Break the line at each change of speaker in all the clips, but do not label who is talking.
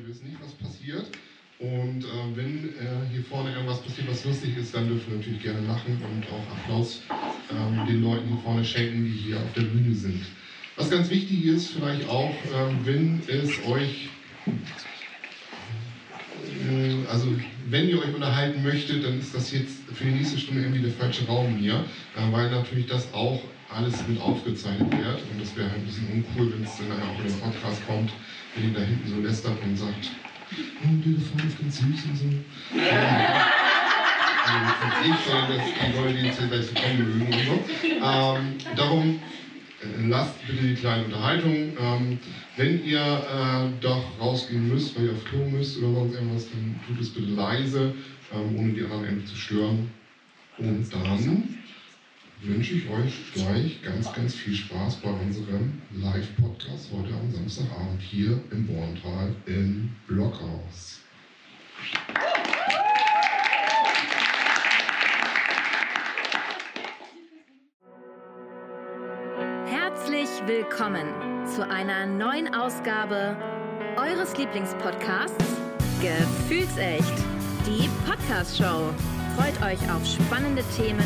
ihr wisst nicht, was passiert. Und äh, wenn äh, hier vorne irgendwas passiert, was lustig ist, dann dürfen wir natürlich gerne lachen und auch Applaus ähm, den Leuten hier vorne schenken, die hier auf der Bühne sind. Was ganz wichtig ist, vielleicht auch, ähm, wenn es euch, äh, also wenn ihr euch unterhalten möchtet, dann ist das jetzt für die nächste Stunde irgendwie der falsche Raum hier, äh, weil natürlich das auch alles mit aufgezeichnet wird und das wäre ein bisschen uncool, wenn es dann auch in den Podcast kommt, wenn ihr da hinten so lästert und sagt, oh, die Frau ist ganz süß und so. Also nicht ich, sondern dass die Leute, jetzt hier gleich so kommen mögen und so. Ähm, darum äh, lasst bitte die kleine Unterhaltung. Ähm, wenn ihr äh, doch rausgehen müsst, weil ihr auf Klo müsst oder sonst irgendwas, dann tut es bitte leise, ähm, ohne die anderen zu stören. Und dann wünsche ich euch gleich ganz, ganz viel Spaß bei unserem Live-Podcast heute am Samstagabend hier im Borntal im Blockhaus.
Herzlich willkommen zu einer neuen Ausgabe eures Lieblingspodcasts Gefühlsecht, die Podcast-Show. Freut euch auf spannende Themen,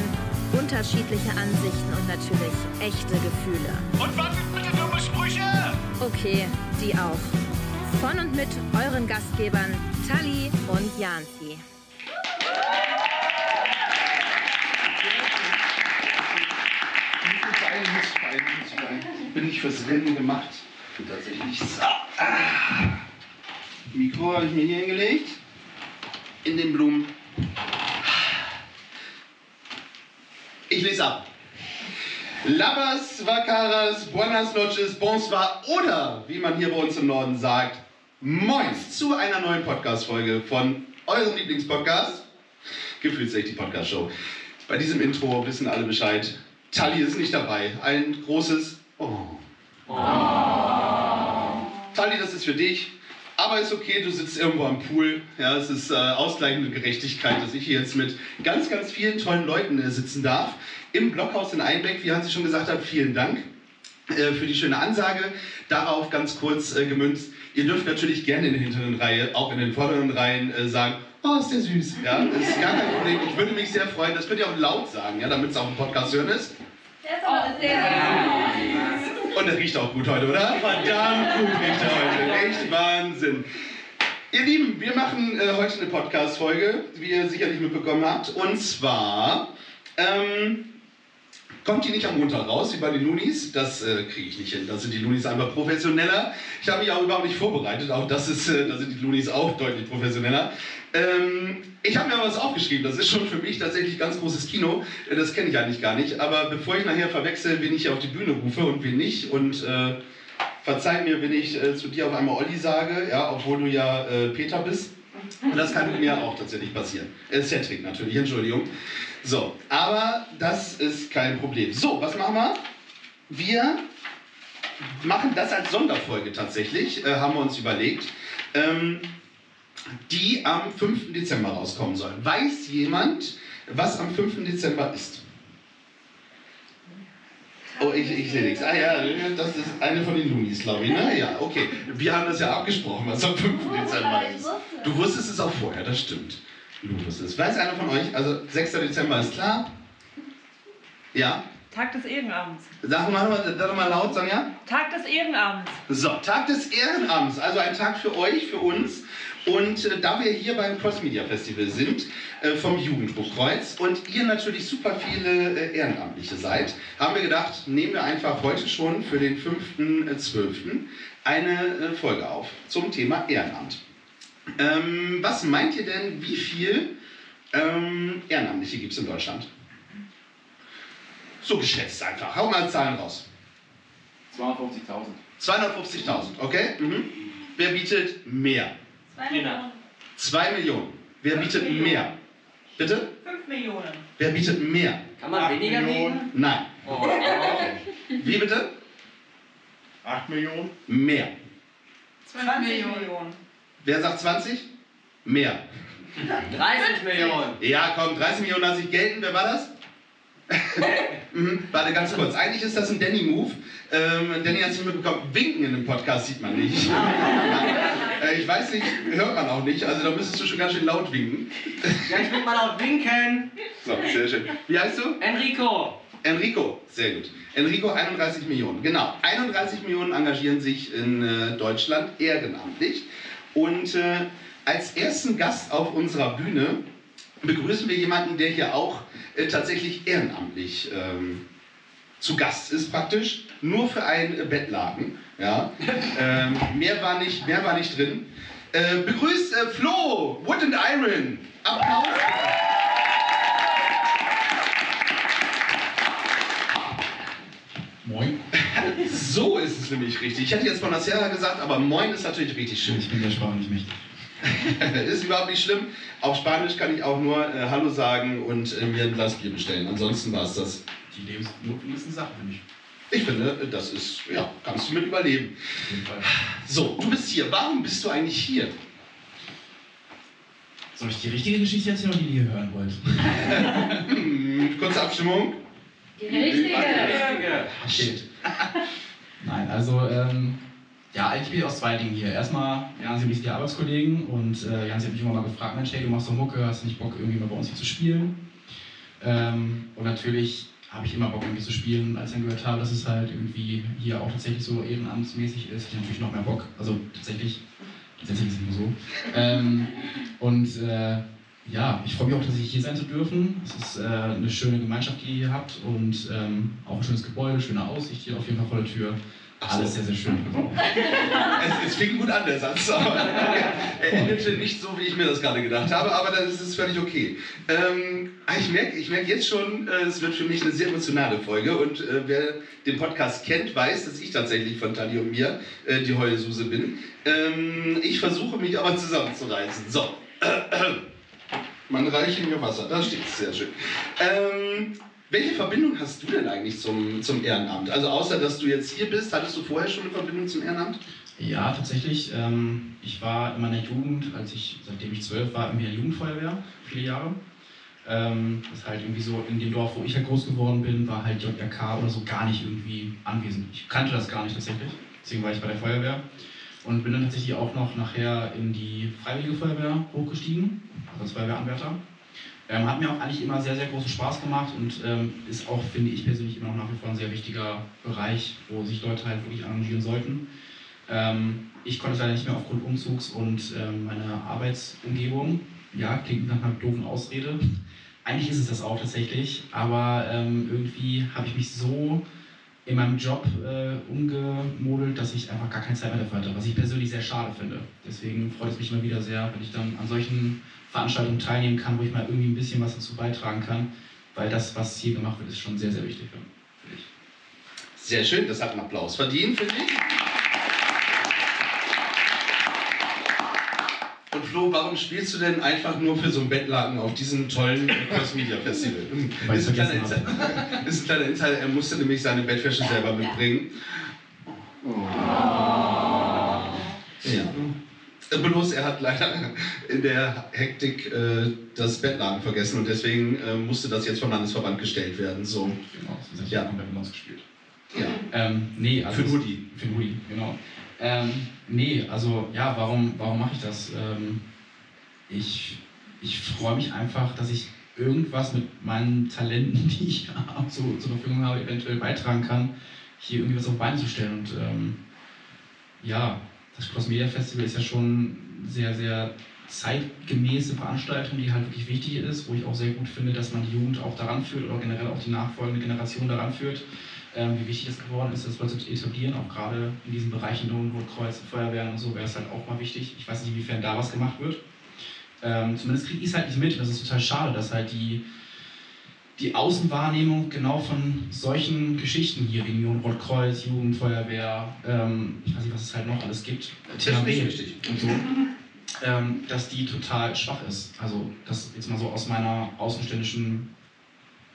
unterschiedliche Ansichten und natürlich echte Gefühle.
Und was sind bitte dumme Sprüche?
Okay, die auch. Von und mit euren Gastgebern Tali und Janzi.
Bin ich fürs Rennen gemacht. Tatsächlich. So. Ah. Mikro habe ich mir hier hingelegt. In den Blumen. Ich lese ab. Labas, Vacaras, Buenas noches, Bonsoir oder, wie man hier bei uns im Norden sagt, Moins zu einer neuen Podcast-Folge von eurem Lieblingspodcast, Gefühlsecht die Podcast-Show. Bei diesem Intro wissen alle Bescheid. Tali ist nicht dabei. Ein großes Oh. Tali, das ist für dich. Aber ist okay, du sitzt irgendwo am Pool. Ja, es ist äh, ausgleichende Gerechtigkeit, dass ich hier jetzt mit ganz, ganz vielen tollen Leuten äh, sitzen darf. Im Blockhaus in Einbeck, wie Hansi schon gesagt hat, vielen Dank äh, für die schöne Ansage. Darauf ganz kurz äh, gemünzt. Ihr dürft natürlich gerne in der hinteren Reihe, auch in den vorderen Reihen äh, sagen, oh, ist der süß. Ja, das ist gar kein Problem. Ich würde mich sehr freuen. Das könnt ihr auch laut sagen, ja, damit es auch im Podcast hören ist.
Der ist aber sehr
Und er riecht auch gut heute, oder? Verdammt gut riecht er heute. Echt Wahnsinn. Ihr Lieben, wir machen äh, heute eine Podcast-Folge, wie ihr sicherlich mitbekommen habt. Und zwar ähm, kommt die nicht am Montag raus, wie bei den Lunis. Das äh, kriege ich nicht hin. Da sind die Lunis einfach professioneller. Ich habe mich auch überhaupt nicht vorbereitet. Auch das ist, äh, da sind die Lunis auch deutlich professioneller. Ähm, ich habe mir was aufgeschrieben. Das ist schon für mich tatsächlich ganz großes Kino. Äh, Das kenne ich eigentlich gar nicht. Aber bevor ich nachher verwechsel, wen ich hier auf die Bühne rufe und wen nicht und äh, verzeih mir, wenn ich äh, zu dir auf einmal Olli sage, ja, obwohl du ja äh, Peter bist. Und das kann mir auch tatsächlich passieren. Äh, Cedric natürlich, Entschuldigung. So, aber das ist kein Problem. So, was machen wir? Wir machen das als Sonderfolge tatsächlich, äh, haben wir uns überlegt, ähm, die am 5. Dezember rauskommen soll. Weiß jemand, was am 5. Dezember ist? Oh, ich, ich sehe nichts. Ah ja, das ist eine von den Lunis, glaube ich. Ne? Ja, okay. Wir haben das ja abgesprochen, was am 5. Dezember ist. Du wusstest es auch vorher, das stimmt. Du wusstest es. Weiß einer von euch? Also 6. Dezember ist klar. Ja?
Tag des Ehrenamts.
Sag mal, sag doch mal laut, Sonja.
Tag des Ehrenamts.
So, Tag des Ehrenamts, also ein Tag für euch, für uns. Und äh, da wir hier beim Cross Media Festival sind, äh, vom Jugenddruckkreuz und ihr natürlich super viele äh, Ehrenamtliche seid, haben wir gedacht, nehmen wir einfach heute schon für den 5.12. eine äh, Folge auf zum Thema Ehrenamt. Ähm, was meint ihr denn, wie viel ähm, Ehrenamtliche gibt es in Deutschland? So geschätzt einfach. Hau mal Zahlen raus.
250.000.
250.000, okay? Mhm. Wer bietet mehr?
Zwei. Millionen.
2 Millionen. Wer bietet mehr? Bitte?
Fünf Millionen.
Wer bietet mehr?
Kann man weniger nehmen?
Nein.
Oh,
Wie bitte?
8 Millionen?
Mehr.
20 Millionen.
Wer sagt 20? Mehr.
30 Millionen.
Ja, komm, 30 Millionen lasse ich gelten. Wer war das? Mhm, warte ganz kurz. Eigentlich ist das ein Danny-Move. Ähm, Danny hat es nicht mitbekommen. Winken in dem Podcast sieht man nicht. Äh, ich weiß nicht, hört man auch nicht, also da müsstest du schon ganz schön laut winken.
Ja, ich will mal laut winken.
So, sehr schön. Wie heißt du?
Enrico.
Enrico, sehr gut. Enrico, 31 Millionen. Genau, 31 Millionen engagieren sich in äh, Deutschland ehrenamtlich. Und äh, als ersten Gast auf unserer Bühne begrüßen wir jemanden, der hier auch äh, tatsächlich ehrenamtlich ähm, zu Gast ist praktisch, nur für ein Bettlaken. Ja? ähm, mehr, war nicht, mehr war nicht drin. Äh, begrüßt äh, Flo, Wood and Iron. Applaus.
Moin.
So ist es nämlich richtig. Ich hätte jetzt Bonacera gesagt, aber Moin ist natürlich richtig schön.
Ich bin der Sprache nicht mächtig.
ist überhaupt nicht schlimm. Auf Spanisch kann ich auch nur äh, Hallo sagen und äh, mir ein Glas Bier bestellen. Ansonsten war es das.
Die lebensnotwendigsten Sachen für mich.
Ich finde, das ist, ja, kannst du mit überleben.
Auf jeden Fall.
So, du bist hier. Warum bist du eigentlich hier?
Soll ich die richtige Geschichte erzählen oder die, die ihr hören wollt?
Hm, kurze Abstimmung.
Die richtige.
Richtige.
Shit.
Nein, also, ähm, ja, eigentlich bin ich aus zwei Dingen hier. Erstmal, Jansi und ich die Arbeitskollegen und äh, Jansi hat mich immer mal gefragt, Mensch, hey, du machst doch Mucke, hast du nicht Bock, irgendwie mal bei uns hier zu spielen? Ähm, und natürlich habe ich immer Bock, irgendwie zu spielen. Als ich dann gehört habe, dass es halt irgendwie hier auch tatsächlich so ehrenamtsmäßig ist, hatte ich natürlich noch mehr Bock. Also tatsächlich, tatsächlich ist es nur so. Ähm, und äh, ja, ich freue mich auch, dass ich hier sein zu dürfen. Es ist äh, eine schöne Gemeinschaft, die ihr hier habt und ähm, auch ein schönes Gebäude, schöne Aussicht hier auf jeden Fall vor der Tür. Alles sehr, sehr schön.
Es, es fing gut an, der Satz, aber er endete nicht so, wie ich mir das gerade gedacht habe, aber das ist völlig okay. Ähm, ich merke ich merk jetzt schon, äh, es wird für mich eine sehr emotionale Folge und äh, wer den Podcast kennt, weiß, dass ich tatsächlich von Tali und mir äh, die Heulsuse bin. Ähm, ich versuche mich aber zusammenzureißen. So. Man reiche mir Wasser, da steht es sehr schön. Ähm, welche Verbindung hast du denn eigentlich zum, zum Ehrenamt? Also außer, dass du jetzt hier bist, hattest du vorher schon eine Verbindung zum Ehrenamt?
Ja, tatsächlich. Ähm, ich war in meiner Jugend, als ich, seitdem ich zwölf war, in der Jugendfeuerwehr, viele Jahre. Ähm, das ist halt irgendwie so, in dem Dorf, wo ich halt groß geworden bin, war halt JRK oder so gar nicht irgendwie anwesend. Ich kannte das gar nicht tatsächlich, deswegen war ich bei der Feuerwehr. Und bin dann tatsächlich auch noch nachher in die Freiwillige Feuerwehr hochgestiegen, also als Feuerwehranwärter. Ähm, hat mir auch eigentlich immer sehr, sehr großen Spaß gemacht und ähm, ist auch, finde ich persönlich, immer noch nach wie vor ein sehr wichtiger Bereich, wo sich Leute halt wirklich engagieren sollten. Ähm, ich konnte es leider nicht mehr aufgrund Umzugs und ähm, meiner Arbeitsumgebung. Ja, klingt nach einer doofen Ausrede. Eigentlich ist es das auch tatsächlich, aber ähm, irgendwie habe ich mich so in meinem Job äh, umgemodelt, dass ich einfach gar keine Zeit mehr dafür hatte, was ich persönlich sehr schade finde. Deswegen freut es mich immer wieder sehr, wenn ich dann an solchen Veranstaltungen teilnehmen kann, wo ich mal irgendwie ein bisschen was dazu beitragen kann, weil das, was hier gemacht wird, ist schon sehr, sehr wichtig für mich.
Sehr schön, das hat einen Applaus verdient, finde ich. Und Flo, warum spielst du denn einfach nur für so ein Bettlaken auf diesem tollen Cross Media Festival?
Weil
Ist ein, kleiner Insider. ist ein kleiner Insider, er musste nämlich seine Bettwäsche selber mitbringen. Ja. Bloß er hat leider in der Hektik äh, das Bettlaken vergessen und deswegen äh, musste das jetzt vom Landesverband gestellt werden. So.
Genau, das ist
Ja.
ja komplett ausgespielt.
Ja.
Ähm, nee, also
Für den Hoodie.
Für den Hoodie, genau. Ähm, nee, also ja, warum, warum mache ich das? Ähm, ich ich freue mich einfach, dass ich irgendwas mit meinen Talenten, die ich habe, so, zur Verfügung habe, eventuell beitragen kann, hier irgendwie was auf Beine zu stellen. Und ähm, ja, das Cross Media Festival ist ja schon sehr, sehr zeitgemäße Veranstaltung, die halt wirklich wichtig ist, wo ich auch sehr gut finde, dass man die Jugend auch daran führt oder generell auch die nachfolgende Generation daran führt, ähm, wie wichtig es geworden ist, das Leute zu etablieren, auch gerade in diesen Bereichen Lohn, Rotkreuz, Feuerwehren und so wäre es halt auch mal wichtig. Ich weiß nicht, inwiefern da was gemacht wird. Ähm, zumindest kriege ich es halt nicht mit. Das ist total schade, dass halt die, die Außenwahrnehmung genau von solchen Geschichten hier, wie Union Rotkreuz, Jugendfeuerwehr, ähm, ich weiß nicht, was es halt noch alles gibt, THW
richtig.
und so, ähm, dass die total schwach ist. Also das jetzt mal so aus meiner außenständischen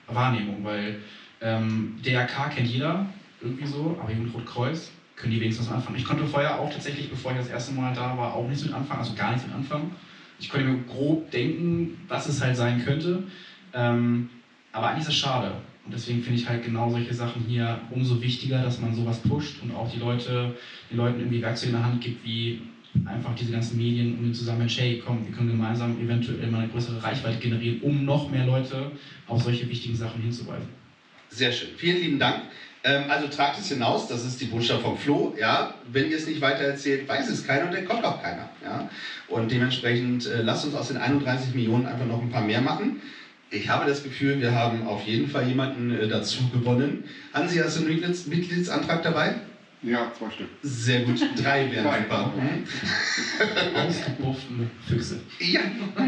Wahrnehmung, weil ähm, DRK kennt jeder irgendwie so, aber Jugendrotkreuz können die wenigstens was anfangen. Ich konnte vorher auch tatsächlich, bevor ich das erste Mal da war, auch nichts mit anfangen, also gar nichts mit anfangen. Ich konnte mir grob denken, was es halt sein könnte. Ähm, aber eigentlich ist es schade. Und deswegen finde ich halt genau solche Sachen hier umso wichtiger, dass man sowas pusht und auch die Leute, den Leuten irgendwie Werkzeuge in der Hand gibt, wie einfach diese ganzen Medien um den zusammen, hey, komm, wir können gemeinsam eventuell mal eine größere Reichweite generieren, um noch mehr Leute auf solche wichtigen Sachen hinzuweisen.
Sehr schön. Vielen lieben Dank. Ähm, also tragt es hinaus, das ist die Botschaft vom Flo. Ja? Wenn ihr es nicht weitererzählt, weiß es keiner und dann kommt auch keiner. Ja? Und dementsprechend äh, lasst uns aus den 31 Millionen einfach noch ein paar mehr machen. Ich habe das Gefühl, wir haben auf jeden Fall jemanden äh, dazu gewonnen. Hansi, hast du einen Mitglieds Mitgliedsantrag dabei?
Ja, zwei Stück.
Sehr gut, drei wären super. Mhm.
Ausgebuffte Füchse.
Ja,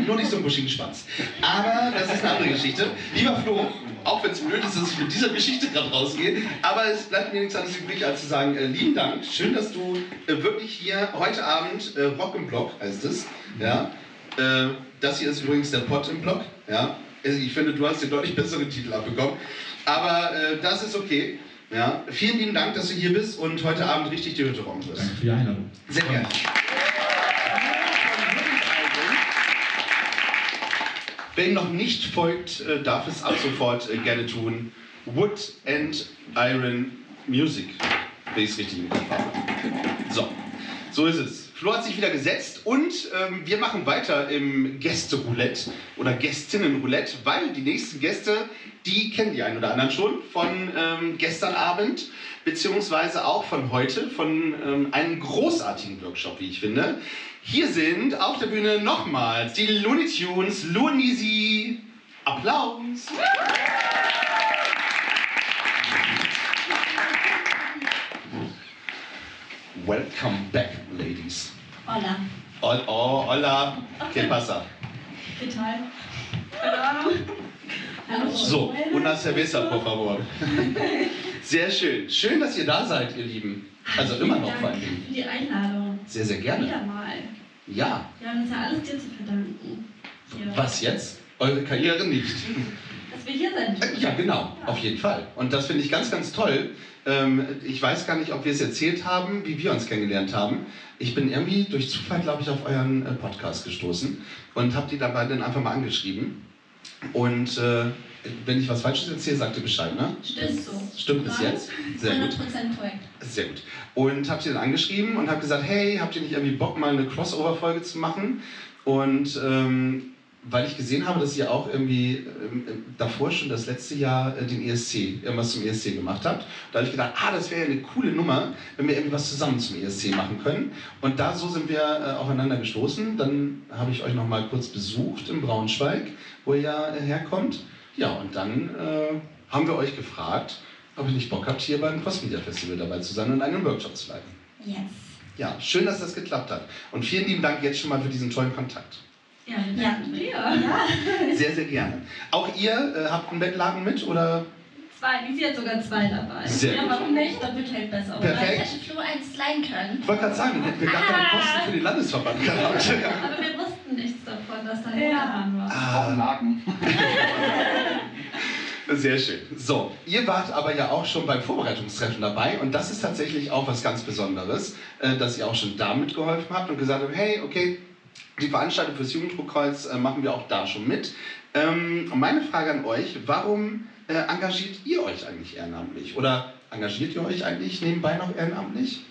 nur nicht so einen buschigen Schwanz. Aber das ist eine andere Geschichte. Lieber Flo, auch wenn es blöd ist, dass ich mit dieser Geschichte gerade rausgehe, aber es bleibt mir nichts anderes übrig, als zu sagen, äh, lieben Dank. Schön, dass du äh, wirklich hier heute Abend, äh, Rock im Block heißt es, ja. Äh, das hier ist übrigens der Pott im Block, ja. Also ich finde, du hast den deutlich besseren Titel abbekommen. Aber äh, das ist okay. Ja. Vielen lieben Dank, dass du hier bist und heute Abend richtig die Hütte räumen wirst.
Danke für die Einladung.
Sehr gerne. Wer ihm noch nicht folgt, äh, darf es ab sofort äh, gerne tun. Wood and Iron Music, wenn ich es richtig im Kopf habe. So, so ist es. Flo hat sich wieder gesetzt und ähm, wir machen weiter im Gäste-Roulette oder Gästinnen-Roulette, weil die nächsten Gäste, die kennen die einen oder anderen schon von ähm, gestern Abend, beziehungsweise auch von heute, von ähm, einem großartigen Workshop, wie ich finde. Hier sind auf der Bühne nochmals die Looney Tunes, Lunisi. Applaus! Welcome back, ladies.
Hola,
Hol- Oh, hola, ¿qué pasa?
¿qué tal? Hallo. Hallo.
So, una cerveza, por favor. Sehr schön. Schön, dass ihr da seid, ihr Lieben. Also immer noch vor
Dank
allem.
für die Einladung.
Sehr, sehr gerne.
Wieder mal.
Ja,
Wir haben uns ja alles dir zu verdanken. Hier.
was jetzt? Eure Karriere nicht.
Dass wir hier sind.
Ja, genau, auf jeden Fall. Und das finde ich ganz, ganz toll. Ähm, ich weiß gar nicht, ob wir es erzählt haben, wie wir uns kennengelernt haben. Ich bin irgendwie durch Zufall, glaube ich, auf euren äh, Podcast gestoßen und habe die dabei dann einfach mal angeschrieben. Und äh, wenn ich was Falsches erzähle, sagt ihr Bescheid, ne?
Stimmt so.
Stimmt bis jetzt? Sehr gut.
100% korrekt.
Sehr gut. Und habe sie dann angeschrieben und habe gesagt, hey, habt ihr nicht irgendwie Bock, mal eine Crossover-Folge zu machen? Und ähm, weil ich gesehen habe, dass ihr auch irgendwie ähm, davor schon das letzte Jahr äh, den ESC, irgendwas zum ESC gemacht habt, da habe ich gedacht, ah, das wäre ja eine coole Nummer, wenn wir irgendwie was zusammen zum ESC machen können. Und da so sind wir äh, aufeinander gestoßen. Dann habe ich euch noch mal kurz besucht in Braunschweig, wo ihr ja äh, herkommt. Ja, und dann äh, haben wir euch gefragt, ob ihr nicht Bock habt, hier beim Cross Media Festival dabei zu sein und einen Workshop zu leiten.
Yes.
Ja, schön, dass das geklappt hat. Und vielen lieben Dank jetzt schon mal für diesen tollen Kontakt.
Ja. Ja.
Sehr, sehr gerne. Auch ihr äh, habt einen Bettlaken mit oder?
Zwei, sie hat sogar zwei dabei.
Sehr
ja,
gut.
warum nicht? Doppelt hält besser. oder?
Perfekt.
Hätte Flo eins leihen können.
Ich wollte gerade sagen, dann hätten wir gar keine Kosten für den Landesverband gehabt.
Aber wir wussten nichts davon, dass da ein
Ja.
War.
Ah,
Laken.
Sehr schön. So, ihr wart aber ja auch schon beim Vorbereitungstreffen dabei und das ist tatsächlich auch was ganz Besonderes, äh, dass ihr auch schon da mitgeholfen habt und gesagt habt, hey, okay, die Veranstaltung fürs Jugenddruckkreuz äh, machen wir auch da schon mit. Ähm, meine Frage an euch, warum äh, engagiert ihr euch eigentlich ehrenamtlich? Oder engagiert ihr euch eigentlich nebenbei noch ehrenamtlich?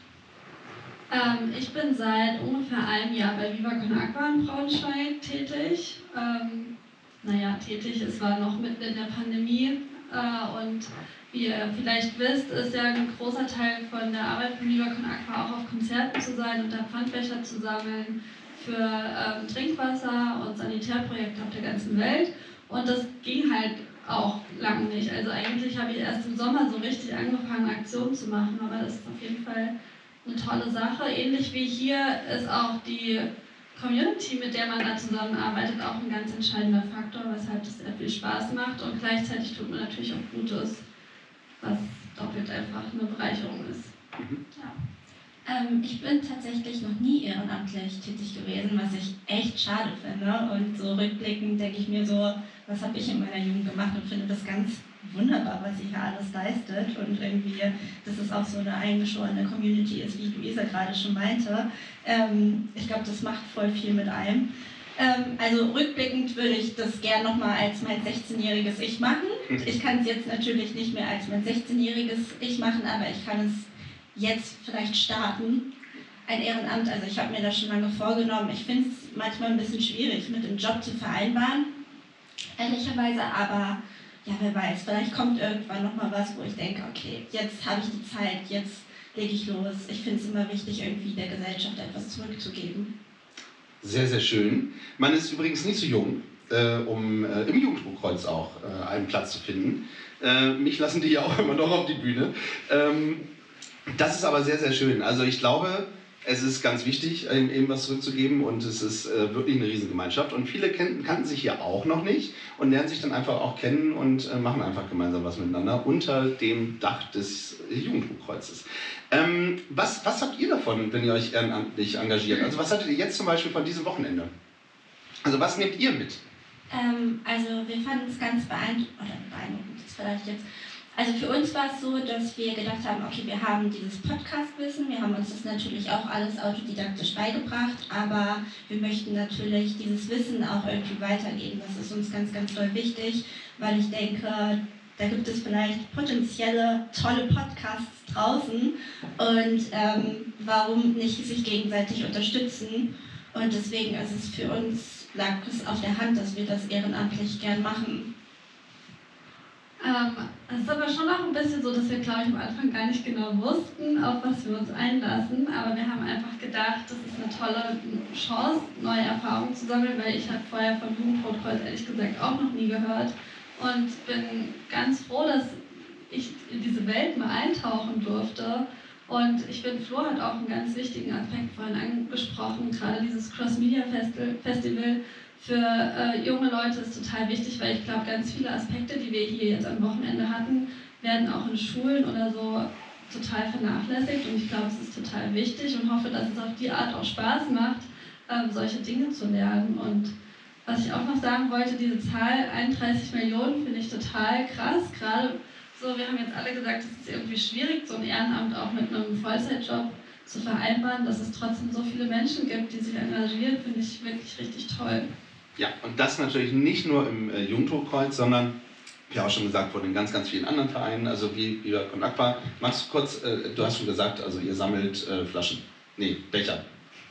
Ähm, ich bin seit ungefähr einem Jahr bei Viva Con Agua in Braunschweig tätig. Ähm, naja, tätig, es war noch mitten in der Pandemie äh, und wie ihr vielleicht wisst, ist ja ein großer Teil von der Arbeit von Viva Con Agua auch auf Konzerten zu sein und da Pfandbecher zu sammeln für ähm, Trinkwasser und Sanitärprojekte auf der ganzen Welt. Und das ging halt auch lang nicht. Also eigentlich habe ich erst im Sommer so richtig angefangen, Aktionen zu machen, aber das ist auf jeden Fall eine tolle Sache. Ähnlich wie hier ist auch die Community, mit der man da zusammenarbeitet, auch ein ganz entscheidender Faktor, weshalb es sehr viel Spaß macht und gleichzeitig tut man natürlich auch Gutes, was doppelt einfach eine Bereicherung ist.
Ähm, ich bin tatsächlich noch nie ehrenamtlich tätig gewesen, was ich echt schade finde. Und so rückblickend denke ich mir so, was habe ich in meiner Jugend gemacht und finde das ganz wunderbar, was ihr hier alles leistet. Und irgendwie, dass es auch so eine eingeschworene Community ist, wie Luisa gerade schon meinte. Ähm, ich glaube, das macht voll viel mit einem. Ähm, also rückblickend würde ich das gern nochmal als mein 16-jähriges Ich machen. Ich kann es jetzt natürlich nicht mehr als mein 16-jähriges Ich machen, aber ich kann es jetzt vielleicht starten. ein Ehrenamt, also ich habe mir das schon lange vorgenommen. Ich finde es manchmal ein bisschen schwierig, mit dem Job zu vereinbaren, ehrlicherweise, aber ja, wer weiß, vielleicht kommt irgendwann nochmal was, wo ich denke, okay, jetzt habe ich die Zeit, jetzt lege ich los. Ich finde es immer wichtig, irgendwie der Gesellschaft etwas zurückzugeben.
Sehr, sehr schön. Man ist übrigens nicht so jung, äh, um äh, im Jugendbuchkreuz auch äh, einen Platz zu finden. Äh, mich lassen die ja auch immer noch auf die Bühne. Ähm, das ist aber sehr, sehr schön. Also ich glaube, es ist ganz wichtig, eben was zurückzugeben und es ist äh, wirklich eine Riesengemeinschaft. Und viele kannten, kannten sich hier auch noch nicht und lernen sich dann einfach auch kennen und äh, machen einfach gemeinsam was miteinander unter dem Dach des Jugendbuchkreuzes. Ähm, was, was habt ihr davon, wenn ihr euch ehrenamtlich engagiert? Also was hattet ihr jetzt zum Beispiel von diesem Wochenende? Also was nehmt ihr mit?
Ähm, also wir fanden es ganz beeindruckend, oder beeindruckend ist vielleicht jetzt, also für uns war es so, dass wir gedacht haben, okay, wir haben dieses Podcast-Wissen, wir haben uns das natürlich auch alles autodidaktisch beigebracht, aber wir möchten natürlich dieses Wissen auch irgendwie weitergeben. Das ist uns ganz, ganz doll wichtig, weil ich denke, da gibt es vielleicht potenzielle tolle Podcasts draußen und ähm, warum nicht sich gegenseitig unterstützen. Und deswegen ist es für uns, lag es auf der Hand, dass wir das ehrenamtlich gern machen.
Ähm, es ist aber schon auch ein bisschen so, dass wir, glaube ich, am Anfang gar nicht genau wussten, auf was wir uns einlassen. Aber wir haben einfach gedacht, das ist eine tolle Chance, neue Erfahrungen zu sammeln, weil ich habe vorher von Jugendrotkreuz ehrlich gesagt auch noch nie gehört. Und bin ganz froh, dass ich in diese Welt mal eintauchen durfte. Und ich finde, Flo hat auch einen ganz wichtigen Aspekt vorhin angesprochen, gerade dieses Cross-Media-Festival für äh, junge Leute ist total wichtig, weil ich glaube, ganz viele Aspekte, die wir hier jetzt am Wochenende hatten, werden auch in Schulen oder so total vernachlässigt. Und ich glaube, es ist total wichtig und hoffe, dass es auf die Art auch Spaß macht, äh, solche Dinge zu lernen. Und was ich auch noch sagen wollte, diese Zahl 31 Millionen finde ich total krass. Gerade so, wir haben jetzt alle gesagt, es ist irgendwie schwierig, so ein Ehrenamt auch mit einem Vollzeitjob zu vereinbaren, dass es trotzdem so viele Menschen gibt, die sich engagieren, finde ich wirklich richtig toll.
Ja, und das natürlich nicht nur im äh, Jugendhochkreuz, sondern, wie auch schon gesagt wurde, in ganz, ganz vielen anderen Vereinen, also wie Con Aqua. Magst du kurz, äh, du hast schon gesagt, also ihr sammelt äh, Flaschen, nee, Becher.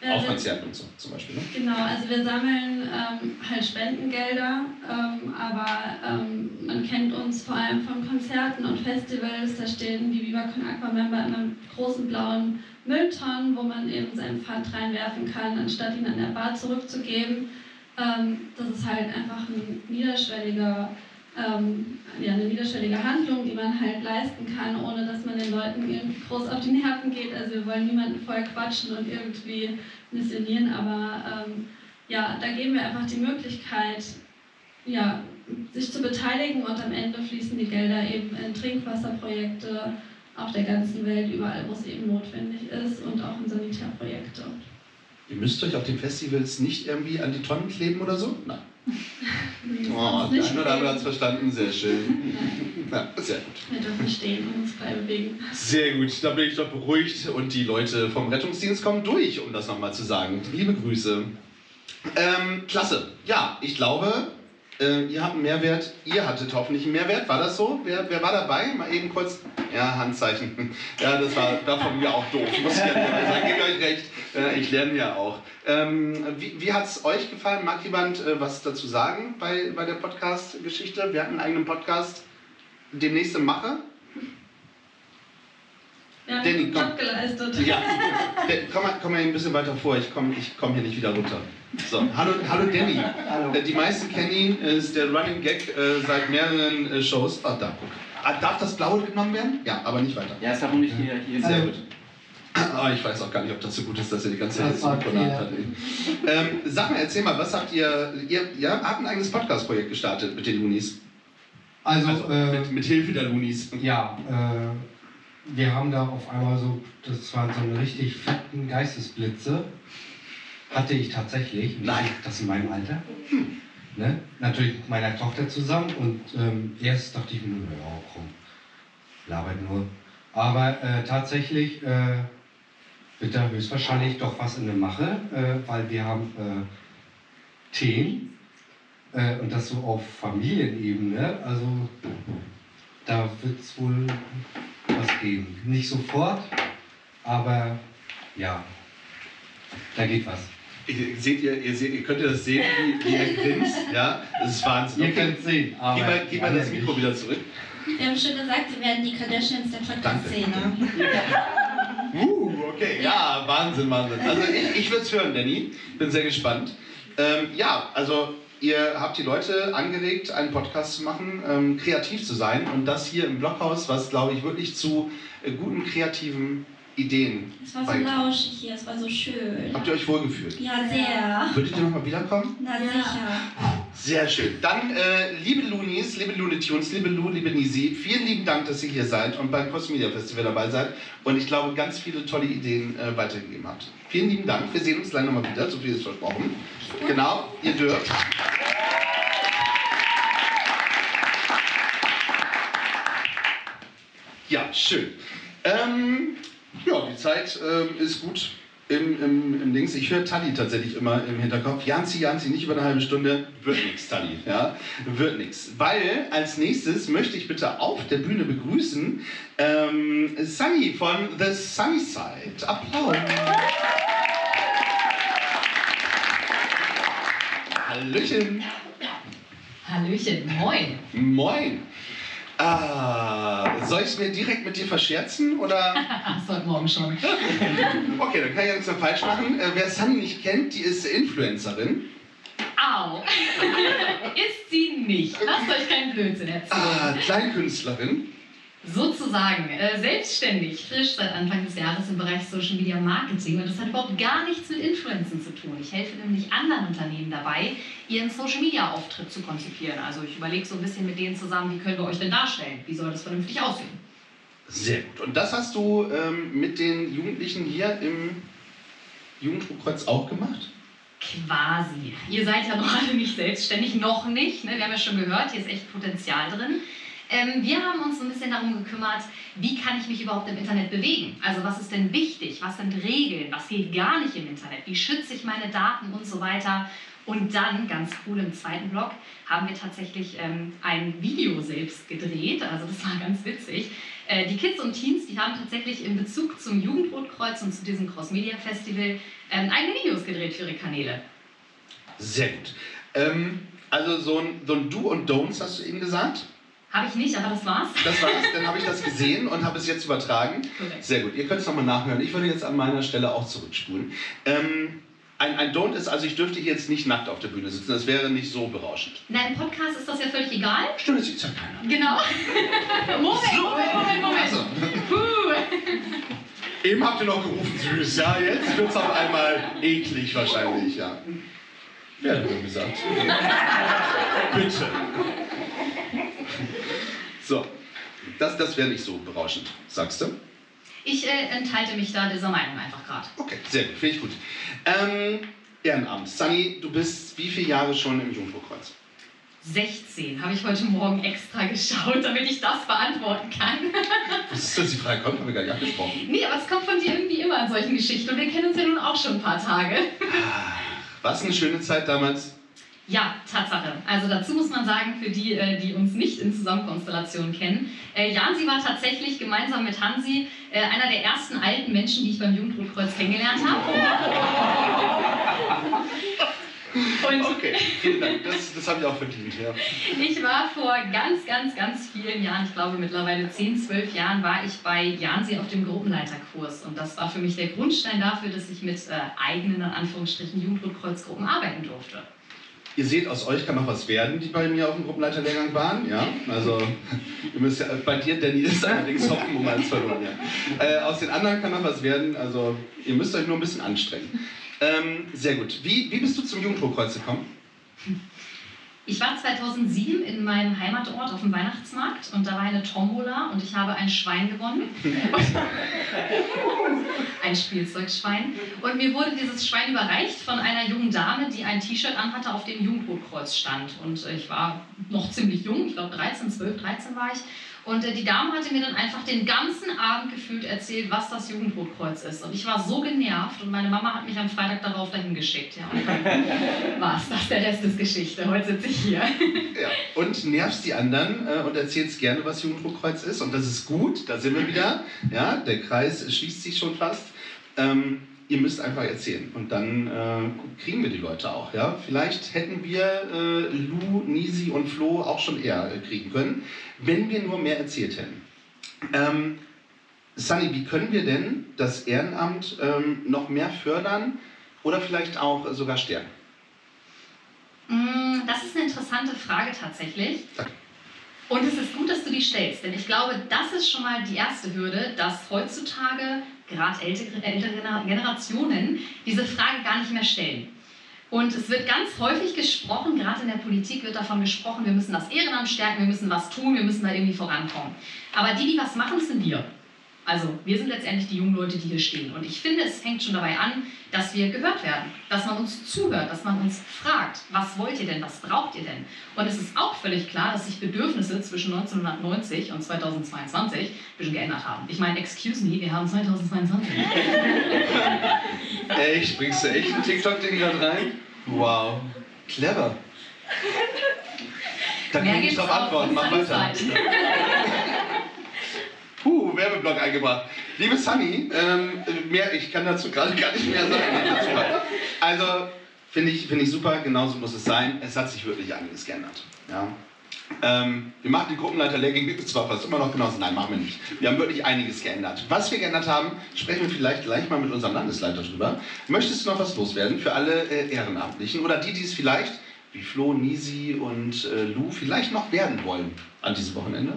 Ja, auf Konzerten und so zum Beispiel. Ne?
Genau, also wir sammeln ähm, halt Spendengelder, ähm, aber ähm, man kennt uns vor allem von Konzerten und Festivals. Da stehen die Viva Con Aqua Member in einem großen blauen Mülltonnen, wo man eben seinen Pfand reinwerfen kann, anstatt ihn an der Bar zurückzugeben. Ähm, das ist halt einfach ein niederschwelliger, ähm, ja, eine niederschwellige Handlung, die man halt leisten kann, ohne dass man den Leuten irgendwie groß auf die Nerven geht. Also wir wollen niemanden voll quatschen und irgendwie missionieren, aber ähm, ja, da geben wir einfach die Möglichkeit, ja, sich zu beteiligen und am Ende fließen die Gelder eben in Trinkwasserprojekte auf der ganzen Welt, überall, wo es eben notwendig ist und auch in Sanitärprojekte.
Ihr müsst euch auf den Festivals nicht irgendwie an die Tonnen kleben oder so? Nein. Oh, der eine oder andere hat es verstanden, sehr schön. Ja, sehr gut.
Wir dürfen stehen und uns frei bewegen.
Sehr gut, da bin ich doch beruhigt und die Leute vom Rettungsdienst kommen durch, um das nochmal zu sagen. Liebe Grüße. Ähm, klasse. Ja, ich glaube, äh, ihr habt einen Mehrwert. Ihr hattet hoffentlich einen Mehrwert. War das so? Wer, wer war dabei? Mal eben kurz. Ja, Handzeichen. Ja, das war, war von mir auch doof. Muss ich ehrlich sagen. Gebt euch recht. Äh, ich lerne ja auch. Ähm, wie wie hat es euch gefallen? Mag jemand äh, was dazu sagen bei, bei der Podcast-Geschichte? Wir hatten einen eigenen Podcast. Demnächst im Mache.
Haben
Danny, komm.
Geleistet.
Ja, komm mal, komm mal ein bisschen weiter vor, ich komme ich komm hier nicht wieder runter. So, hallo, hallo Danny. Äh, Die meisten kennen ihn, ist der Running Gag äh, seit mehreren äh, Shows. Ah, da, guck. Ah, darf das Blaue genommen werden? Ja, aber nicht weiter.
Ja, ist darum nicht hier. hier
Sehr gut. Ah, ich weiß auch gar nicht, ob das so gut ist, dass er die ganze Zeit
Das
hat. Ähm, sag mal, erzähl mal, was habt ihr, ihr, ihr habt ein eigenes Podcast-Projekt gestartet mit den Loonies.
Also,
Also
äh,
mit, mit Hilfe der Loonies.
ja, äh, wir haben da auf einmal so, das waren so eine richtig fetten Geistesblitze. Hatte ich tatsächlich.
Nein.
Das in meinem Alter. Ne? Natürlich mit meiner Tochter zusammen und ähm, erst dachte ich mir ja komm, labert nur. Aber äh, tatsächlich äh, wird da höchstwahrscheinlich doch was in der Mache, äh, weil wir haben äh, Themen äh, und das so auf Familienebene. Also da wird es wohl was geben. Nicht sofort, aber ja, Da geht was.
Ihr, seht ihr, ihr, seht, ihr könnt ihr das sehen, wie, wie er grinst? Ja, das ist Wahnsinn.
Ihr könnt es sehen. Aber
Gib mal, gib mal das Mikro wieder zurück.
Wir haben schon gesagt, wir werden die Kardashians der Podcast-Szene.
Uh, okay, ja, Wahnsinn, Wahnsinn. Also ich, ich würde es hören, Danny. Bin sehr gespannt. Ähm, ja, also ihr habt die Leute angeregt, einen Podcast zu machen, ähm, kreativ zu sein und das hier im Blockhaus, was glaube ich wirklich zu äh, guten kreativen Ideen
Es war so lauschig hier, es war so schön.
Habt ihr euch wohlgefühlt?
Ja, sehr.
Würdet ihr nochmal wiederkommen?
Na sicher.
Sehr schön. Dann, äh, liebe Loonies, liebe Loonitunes, liebe Lu, liebe Nisi, vielen lieben Dank, dass ihr hier seid und beim Cross Media Festival dabei seid und ich glaube, ganz viele tolle Ideen äh, weitergegeben habt. Vielen lieben Dank. Wir sehen uns gleich nochmal wieder, so viel ist versprochen. Genau, ihr dürft. Ja, schön. Ähm, ja, die Zeit ähm, ist gut im, im, im Dings. Ich höre Tali tatsächlich immer im Hinterkopf. Janzi, Janzi, nicht über eine halbe Stunde. Wird nichts, Tali. Ja? Wird nichts. Weil als nächstes möchte ich bitte auf der Bühne begrüßen ähm, Sunny von The Sunny Side. Applaus. Hallöchen.
Hallöchen, moin.
Moin. Ah, soll ich es mir direkt mit dir verscherzen oder?
Heute Morgen schon.
Okay, dann kann ich ja nichts mehr falsch machen. Äh, wer Sunny nicht kennt, die ist Influencerin.
Au. Ist sie nicht. Lasst euch keinen Blödsinn erzählen.
Ah, Kleinkünstlerin.
Sozusagen äh, selbstständig, frisch seit Anfang des Jahres im Bereich Social Media Marketing. Und das hat überhaupt gar nichts mit Influencen zu tun. Ich helfe nämlich anderen Unternehmen dabei, ihren Social Media Auftritt zu konzipieren. Also ich überlege so ein bisschen mit denen zusammen, wie können wir euch denn darstellen? Wie soll das vernünftig aussehen?
Sehr gut. Und das hast du ähm, mit den Jugendlichen hier im Jugenddruckkreuz auch gemacht?
Quasi. Ihr seid ja noch alle nicht selbstständig, noch nicht. Ne? Wir haben ja schon gehört, hier ist echt Potenzial drin. Ähm, wir haben uns so ein bisschen darum gekümmert, wie kann ich mich überhaupt im Internet bewegen? Also was ist denn wichtig? Was sind Regeln? Was geht gar nicht im Internet? Wie schütze ich meine Daten und so weiter? Und dann, ganz cool, im zweiten Blog haben wir tatsächlich ähm, ein Video selbst gedreht. Also das war ganz witzig. Äh, die Kids und Teens, die haben tatsächlich in Bezug zum Jugendrotkreuz und zu diesem Cross-Media-Festival ähm, eigene Videos gedreht für ihre Kanäle.
Sehr gut. Ähm, also so ein, so ein Do und Don'ts hast du eben gesagt.
Habe ich nicht, aber das war's.
Das war's, dann habe ich das gesehen und habe es jetzt übertragen.
Korrekt.
Sehr gut, ihr könnt es nochmal nachhören. Ich würde jetzt an meiner Stelle auch zurückspulen. Ähm, ein, ein Don't ist, also ich dürfte hier jetzt nicht nackt auf der Bühne sitzen, das wäre nicht so berauschend.
Na, im Podcast ist das ja völlig egal.
Stimmt, das sieht ja keiner.
Genau. Moment, Moment, Moment, Moment.
Also,
Puh.
eben habt ihr noch gerufen, süß, ja, jetzt wird es auf einmal eklig wahrscheinlich, ja. Wer hat denn gesagt? Bitte. So, das, das wäre nicht so berauschend, sagst du?
Ich äh, enthalte mich da dieser Meinung einfach gerade.
Okay, sehr gut, finde ich gut. Ähm, Ehrenamt. Sunny, du bist wie viele Jahre schon im Jungfraukreuz?
16 habe ich heute Morgen extra geschaut, damit ich das beantworten kann.
Was ist das, die Frage kommt? Haben wir gar nicht abgesprochen.
nee, aber es kommt von dir irgendwie immer an solchen Geschichten und wir kennen uns ja nun auch schon ein paar Tage.
War es eine schöne Zeit damals?
Ja, Tatsache. Also dazu muss man sagen, für die, äh, die uns nicht in Zusammenkonstellationen kennen, äh, Jansi war tatsächlich gemeinsam mit Hansi äh, einer der ersten alten Menschen, die ich beim Jugendrotkreuz kennengelernt habe. Und
Okay, vielen Dank. Das, das habe ich auch verdient, ja.
ich war vor ganz, ganz, ganz vielen Jahren, ich glaube mittlerweile 10, 12 Jahren, war ich bei Jansi auf dem Gruppenleiterkurs. Und das war für mich der Grundstein dafür, dass ich mit äh, eigenen, in Anführungsstrichen, Jugendrotkreuzgruppen arbeiten durfte.
Ihr seht, aus euch kann noch was werden, die bei mir auf dem Gruppenleiterlehrgang waren. Ja? Also, ihr müsst ja, bei dir, Danny, ist allerdings hoffen um eins verloren. Ja. Äh, aus den anderen kann noch was werden. Also, ihr müsst euch nur ein bisschen anstrengen. Ähm, sehr gut. Wie, wie bist du zum Jugendhochkreuz gekommen?
Ich war 2007 in meinem Heimatort auf dem Weihnachtsmarkt und da war eine Tombola und ich habe ein Schwein gewonnen. ein Spielzeugschwein. Und mir wurde dieses Schwein überreicht von einer jungen Dame, die ein T-Shirt anhatte, auf dem Jugendrotkreuz stand. Und äh, ich war noch ziemlich jung, ich glaube 13, 12, 13 war ich. Und äh, die Dame hatte mir dann einfach den ganzen Abend gefühlt erzählt, was das Jugendrotkreuz ist. Und ich war so genervt und meine Mama hat mich am Freitag darauf dahin geschickt. Ja, war's das, der Rest ist Geschichte. Heute sitze ich hier.
Ja. Und nervst die anderen äh, und erzählst gerne, was Jugendhochkreuz ist. Und das ist gut, da sind wir wieder. Ja, der Kreis schließt sich schon fast. Ähm, ihr müsst einfach erzählen und dann äh, kriegen wir die Leute auch. Ja? Vielleicht hätten wir äh, Lou, Nisi und Flo auch schon eher äh, kriegen können, wenn wir nur mehr erzählt hätten. Ähm, Sunny, wie können wir denn das Ehrenamt ähm, noch mehr fördern oder vielleicht auch sogar stärken?
Mm, Das ist eine interessante Frage tatsächlich. Und es ist gut, dass du die stellst, denn ich glaube, das ist schon mal die erste Hürde, dass heutzutage gerade ältere, ältere Generationen diese Frage gar nicht mehr stellen. Und es wird ganz häufig gesprochen, gerade in der Politik wird davon gesprochen, wir müssen das Ehrenamt stärken, wir müssen was tun, wir müssen da irgendwie vorankommen. Aber die, die was machen, sind wir. Also wir sind letztendlich die jungen Leute, die hier stehen. Und ich finde, es fängt schon dabei an, dass wir gehört werden, dass man uns zuhört, dass man uns fragt, was wollt ihr denn, was braucht ihr denn? Und es ist auch völlig klar, dass sich Bedürfnisse zwischen 1990 und 2022 ein bisschen geändert haben. Ich meine, excuse me, wir haben 2022.
Echt? Bringst du echt ein TikTok-Ding da rein? Wow. Clever. Da kann ich
gibt's
drauf
auf
antworten. Mach weiter. Puh, Werbeblock eingebracht. Liebe Sunny, ähm, mehr, ich kann dazu gerade gar nicht mehr sagen. Also, finde ich, finde ich super, genauso muss es sein. Es hat sich wirklich einiges geändert. Ja. Ähm, wir machen die Gruppenleiter-Lehrgänge zwar fast immer noch genauso. Nein, machen wir nicht. Wir haben wirklich einiges geändert. Was wir geändert haben, sprechen wir vielleicht gleich mal mit unserem Landesleiter drüber. Möchtest du noch was loswerden für alle äh, Ehrenamtlichen oder die, die es vielleicht, wie Flo, Nisi und äh, Lou, vielleicht noch werden wollen an diesem Wochenende?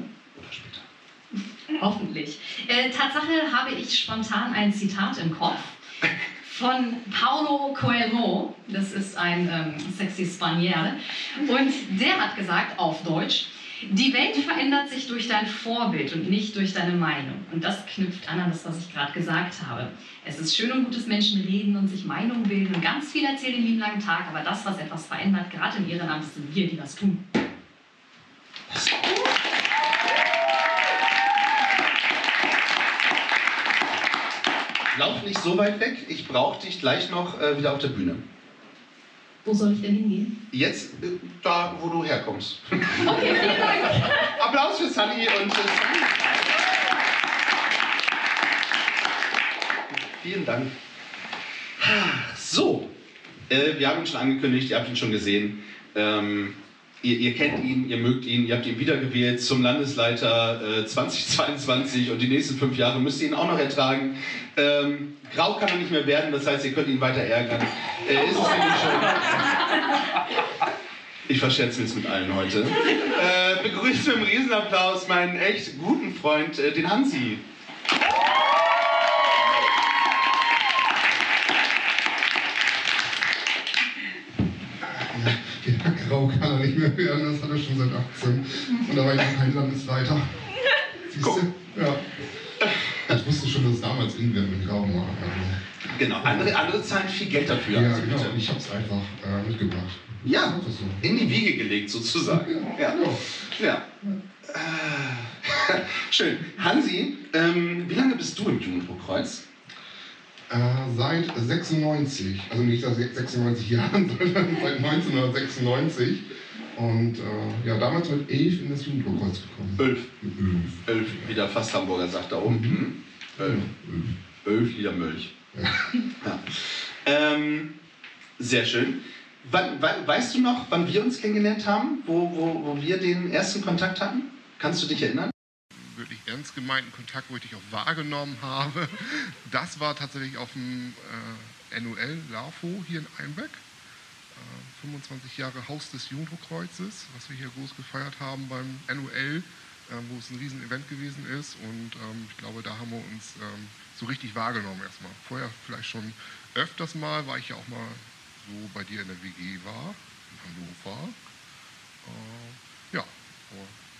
Hoffentlich. Äh, Tatsache habe ich spontan ein Zitat im Kopf von Paulo Coelho. Das ist ein ähm, sexy Spanier. Und der hat gesagt auf Deutsch, die Welt verändert sich durch dein Vorbild und nicht durch deine Meinung. Und das knüpft an an das, was ich gerade gesagt habe. Es ist schön und gut, dass Menschen reden und sich Meinungen bilden und ganz viel erzählen den lieben langen Tag, aber das, was etwas verändert, gerade im Ehrenamt, sind wir, die was tun.
Lauf nicht so weit weg, ich brauche dich gleich noch äh, wieder auf der Bühne.
Wo soll ich denn hingehen?
Jetzt äh, da, wo du herkommst.
Okay, vielen Dank.
Applaus für Sunny und äh, Sunny. Vielen Dank. So, äh, wir haben ihn schon angekündigt, ihr habt ihn schon gesehen. Ähm, ihr, ihr kennt ihn, ihr mögt ihn, ihr habt ihn wiedergewählt zum Landesleiter äh, 2022 und die nächsten fünf Jahre müsst ihr ihn auch noch ertragen. Ähm, grau kann er nicht mehr werden, das heißt, ihr könnt ihn weiter ärgern. Äh, ist es nämlich schon. Ich verscherze mich mit allen heute. Äh, begrüße mit einem Riesenapplaus meinen echt guten Freund, äh, den Hansi.
Ja, grau kann er nicht mehr werden, das hat er schon seit 18. Und da war ich noch kein Landesleiter. Siehst du? Ja. Ich wusste schon, dass es damals in wäre mit Grau war. Also,
Genau, andere, andere zahlen viel Geld dafür.
ja, genau.
bitte.
Ich habe es einfach äh, mitgebracht.
Ja,
so.
in die Wiege gelegt sozusagen. Ja. ja. Äh, Schön. Hansi, ähm, wie lange bist du im Jugendbuchkreuz?
Äh, seit 96, also nicht seit 96 Jahren, sondern seit 1996. Und äh, ja, damals mit 11 in das Jugendblokkreuz gekommen.
Elf.
Elf.
Elf, wie der fast Hamburger sagt da oben. Mhm. Elf. Elf Liter Milch. Ja. Ähm, sehr schön. Wann, we- weißt du noch, wann wir uns kennengelernt haben, wo, wo, wo wir den ersten Kontakt hatten? Kannst du dich erinnern?
wirklich ernst gemeinten Kontakt, wo ich dich auch wahrgenommen habe, das war tatsächlich auf dem äh, NUL LAFO hier in Einbeck. Äh, 25 Jahre Haus des Jugendkreuzes, was wir hier groß gefeiert haben beim NUL, äh, wo es ein Riesen-Event gewesen ist. Und ähm, ich glaube, da haben wir uns ähm, so richtig wahrgenommen erstmal. Vorher vielleicht schon öfters mal, weil ich ja auch mal so bei dir in der WG war, in Hannover. Äh, ja,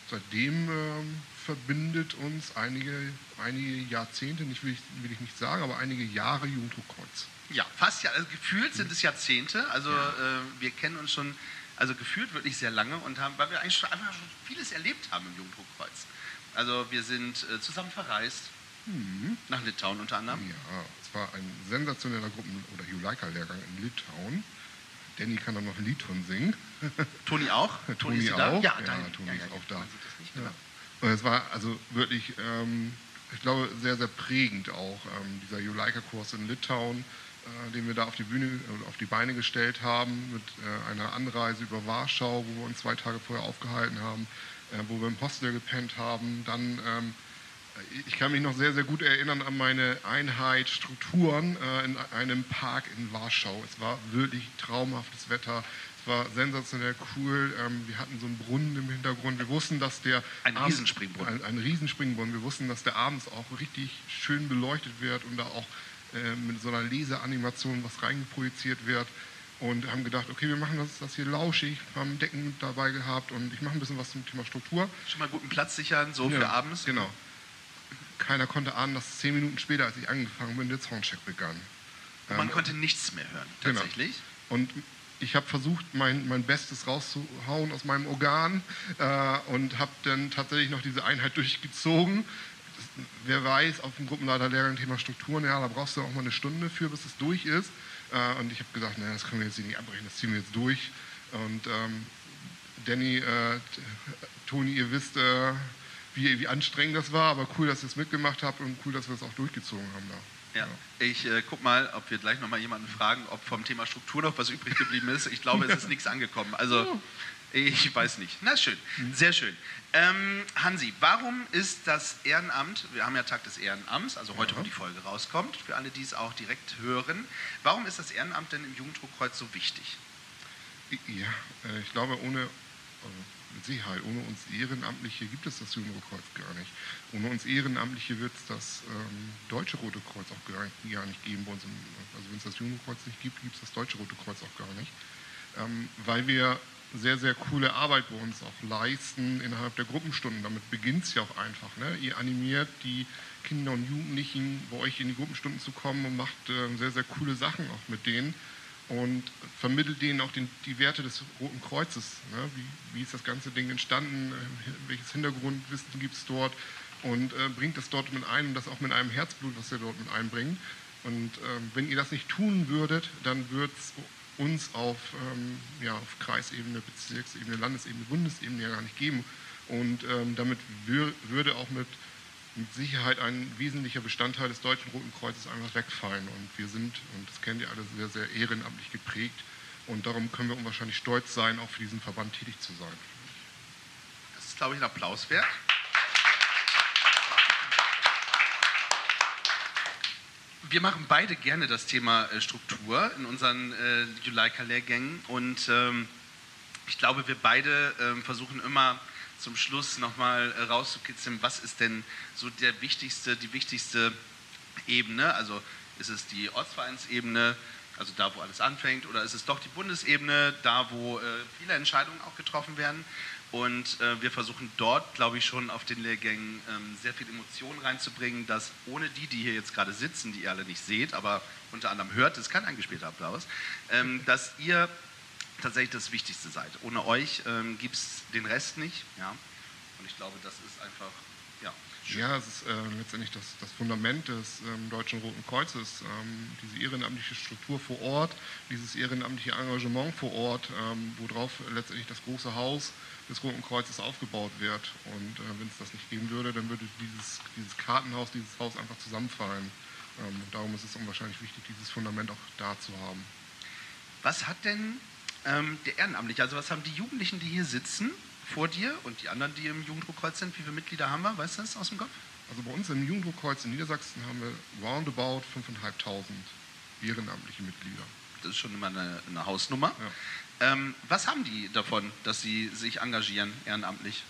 seitdem ähm, verbindet uns einige, einige Jahrzehnte, nicht will ich, will ich nicht sagen, aber einige Jahre Jugendkreuz.
Ja, fast ja. Also gefühlt sind es Jahrzehnte. Also äh, wir kennen uns schon, also gefühlt wirklich sehr lange und haben, weil wir eigentlich schon einfach schon vieles erlebt haben im Jugenddruckkreuz. Also wir sind äh, zusammen verreist, nach Litauen unter anderem.
Ja, es war ein sensationeller Gruppen- oder Juleika-Lehrgang in Litauen. Danny kann dann noch ein Lied von singen.
Toni auch? Toni
Toni
ist sie
auch.
da? Ja,
Ja,
da-
Toni
ja,
ist
ja,
auch da. Ja.
genau.
Und es war also wirklich ähm, ich glaube, sehr, sehr prägend auch. Ähm, dieser Juleika-Kurs in Litauen, den wir da auf die Bühne, äh, auf die Beine gestellt haben, mit äh, einer Anreise über Warschau, wo wir uns zwei Tage vorher aufgehalten haben, äh, wo wir im Hostel gepennt haben. Dann, ähm, ich kann mich noch sehr, sehr gut erinnern an meine Einheit Strukturen äh, in einem Park in Warschau. Es war wirklich traumhaftes Wetter. Es war sensationell cool. Ähm, wir hatten so einen Brunnen im Hintergrund. Wir wussten, dass der.
Ein
abends-
Riesenspringbrunnen.
Ein, ein Riesenspringbrunnen. Wir wussten, dass der abends auch richtig schön beleuchtet wird und da auch äh, mit so einer Laseranimation was reingeprojiziert wird. Und haben gedacht, okay, wir machen das, das hier lauschig, haben Decken dabei gehabt und ich mache ein bisschen was zum Thema Struktur.
Schon mal guten Platz sichern, so
Ja,
für abends.
Genau. Keiner konnte ahnen, dass zehn Minuten später, als ich angefangen bin, der Soundcheck begann.
Und man
Ähm,
konnte nichts mehr hören,
Genau.
tatsächlich.
und ich habe versucht, mein, mein Bestes rauszuhauen aus meinem Organ äh, und habe dann tatsächlich noch diese Einheit durchgezogen. Wer weiß, auf dem Gruppenleiterlehrgang Thema Strukturen, ja, da brauchst du auch mal eine Stunde für, bis es durch ist. Äh, und ich habe gesagt, naja, das können wir jetzt hier nicht abbrechen, das ziehen wir jetzt durch. Und ähm, Danny, äh, Toni, ihr wisst, äh, wie, wie anstrengend das war, aber cool, dass ihr es mitgemacht habt und cool, dass wir es auch durchgezogen haben da.
Ja. Ich äh, guck mal, ob wir gleich nochmal jemanden fragen, ob vom Thema Struktur noch was übrig geblieben ist. Ich glaube, es ist nichts angekommen. Also, ich weiß nicht. Na, schön. Sehr schön. Ähm, Hansi, warum ist das Ehrenamt, wir haben ja Tag des Ehrenamts, also heute, wo die Folge rauskommt, für alle, die es auch direkt hören, warum ist das Ehrenamt denn im Jugenddruckkreuz so wichtig?
Ja, äh, ich glaube, ohne, also mit Sicherheit, ohne uns Ehrenamtliche gibt es das Jugendrotkreuz gar nicht. Ohne uns Ehrenamtliche wird es das ähm, Deutsche Rote Kreuz auch gar nicht, gar nicht geben. Bei uns im, also wenn es das Jugendkreuz nicht gibt, gibt es das Deutsche Rote Kreuz auch gar nicht. Ähm, weil wir sehr, sehr coole Arbeit bei uns auch leisten innerhalb der Gruppenstunden. Damit beginnt es ja auch einfach. Ne? Ihr animiert die Kinder und Jugendlichen, bei euch in die Gruppenstunden zu kommen und macht äh, sehr, sehr coole Sachen auch mit denen und vermittelt denen auch den, die Werte des Roten Kreuzes. Ne? Wie, wie ist das ganze Ding entstanden? äh, Welches Hintergrundwissen gibt es dort? Und äh, bringt das dort mit ein und das auch mit einem Herzblut, was ihr dort mit einbringt. Und ähm, wenn ihr das nicht tun würdet, dann wird es uns auf, ähm, ja, auf Kreisebene, Bezirksebene, Landesebene, Bundesebene ja gar nicht geben. Und ähm, damit wür würde auch mit, mit Sicherheit ein wesentlicher Bestandteil des Deutschen Roten Kreuzes einfach wegfallen. Und wir sind, und das kennt ihr alle, sehr, sehr ehrenamtlich geprägt. Und darum können wir unwahrscheinlich stolz sein, auch für diesen Verband tätig zu sein.
Das ist, glaube ich, ein Applaus wert. Wir machen beide gerne das Thema äh, Struktur in unseren äh, Juleika-Lehrgängen und ähm, ich glaube, wir beide ähm, versuchen immer zum Schluss nochmal äh, rauszukitzeln, was ist denn so der wichtigste, die wichtigste Ebene? Also ist es die Ortsvereinsebene, also da, wo alles anfängt, oder ist es doch die Bundesebene, da, wo äh, viele Entscheidungen auch getroffen werden? Und äh, wir versuchen dort, glaube ich, schon auf den Lehrgängen ähm, sehr viel Emotionen reinzubringen, dass ohne die, die hier jetzt gerade sitzen, die ihr alle nicht seht, aber unter anderem hört, das ist kein eingespielter Applaus, ähm, dass ihr tatsächlich das Wichtigste seid. Ohne euch ähm, gibt es den Rest nicht. Ja? Und ich glaube, das ist einfach, ja,
Ja, es ist äh, letztendlich das, das Fundament des ähm, Deutschen Roten Kreuzes, ähm, diese ehrenamtliche Struktur vor Ort, dieses ehrenamtliche Engagement vor Ort, ähm, worauf letztendlich das große Haus des Roten Kreuzes aufgebaut wird. Und äh, wenn es das nicht geben würde, dann würde dieses, dieses Kartenhaus, dieses Haus einfach zusammenfallen. Ähm, und darum ist es unwahrscheinlich wichtig, dieses Fundament auch da zu haben.
Was hat denn ähm, der Ehrenamtliche, also was haben die Jugendlichen, die hier sitzen, vor dir und die anderen, die im Jugenddruckkreuz sind, wie viele Mitglieder haben wir? Weißt du das aus dem Kopf?
Also bei uns im Jugenddruckkreuz in Niedersachsen haben wir roundabout 5.500 ehrenamtliche Mitglieder.
Das ist schon immer eine, eine Hausnummer. Ähm, was haben die davon, dass sie sich engagieren ehrenamtlich?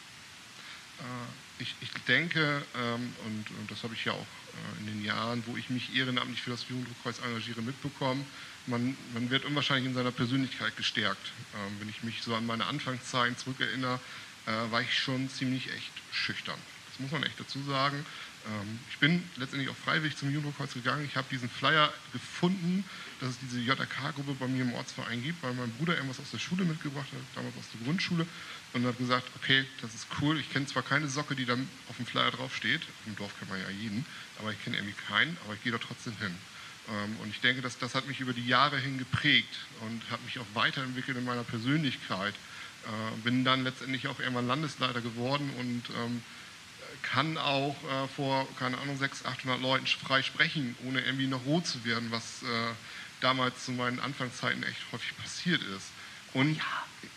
Äh, ich, ich denke, ähm, und, und das habe ich ja auch äh, in den Jahren, wo ich mich ehrenamtlich für das Jugenddruckkreuz engagiere, mitbekommen, man, man wird unwahrscheinlich in seiner Persönlichkeit gestärkt. Ähm, wenn ich mich so an meine Anfangszeiten zurückerinnere, äh, war ich schon ziemlich echt schüchtern. Das muss man echt dazu sagen. Ähm, ich bin letztendlich auch freiwillig zum Jugenddruckkreuz gegangen. Ich habe diesen Flyer gefunden, dass es diese JRK-Gruppe bei mir im Ortsverein gibt, weil mein Bruder irgendwas aus der Schule mitgebracht hat, damals aus der Grundschule, und hat gesagt, okay, das ist cool. Ich kenne zwar keine Socke, die da auf dem Flyer draufsteht, im Dorf kennt man ja jeden, aber ich kenne irgendwie keinen, aber ich gehe da trotzdem hin. Ähm, Und ich denke, dass das hat mich über die Jahre hin geprägt und hat mich auch weiterentwickelt in meiner Persönlichkeit. Äh, Bin dann letztendlich auch irgendwann Landesleiter geworden und ähm, kann auch äh, vor, keine Ahnung, 600, 800 Leuten frei sprechen, ohne irgendwie noch rot zu werden, was äh, damals zu meinen Anfangszeiten echt häufig passiert ist. Und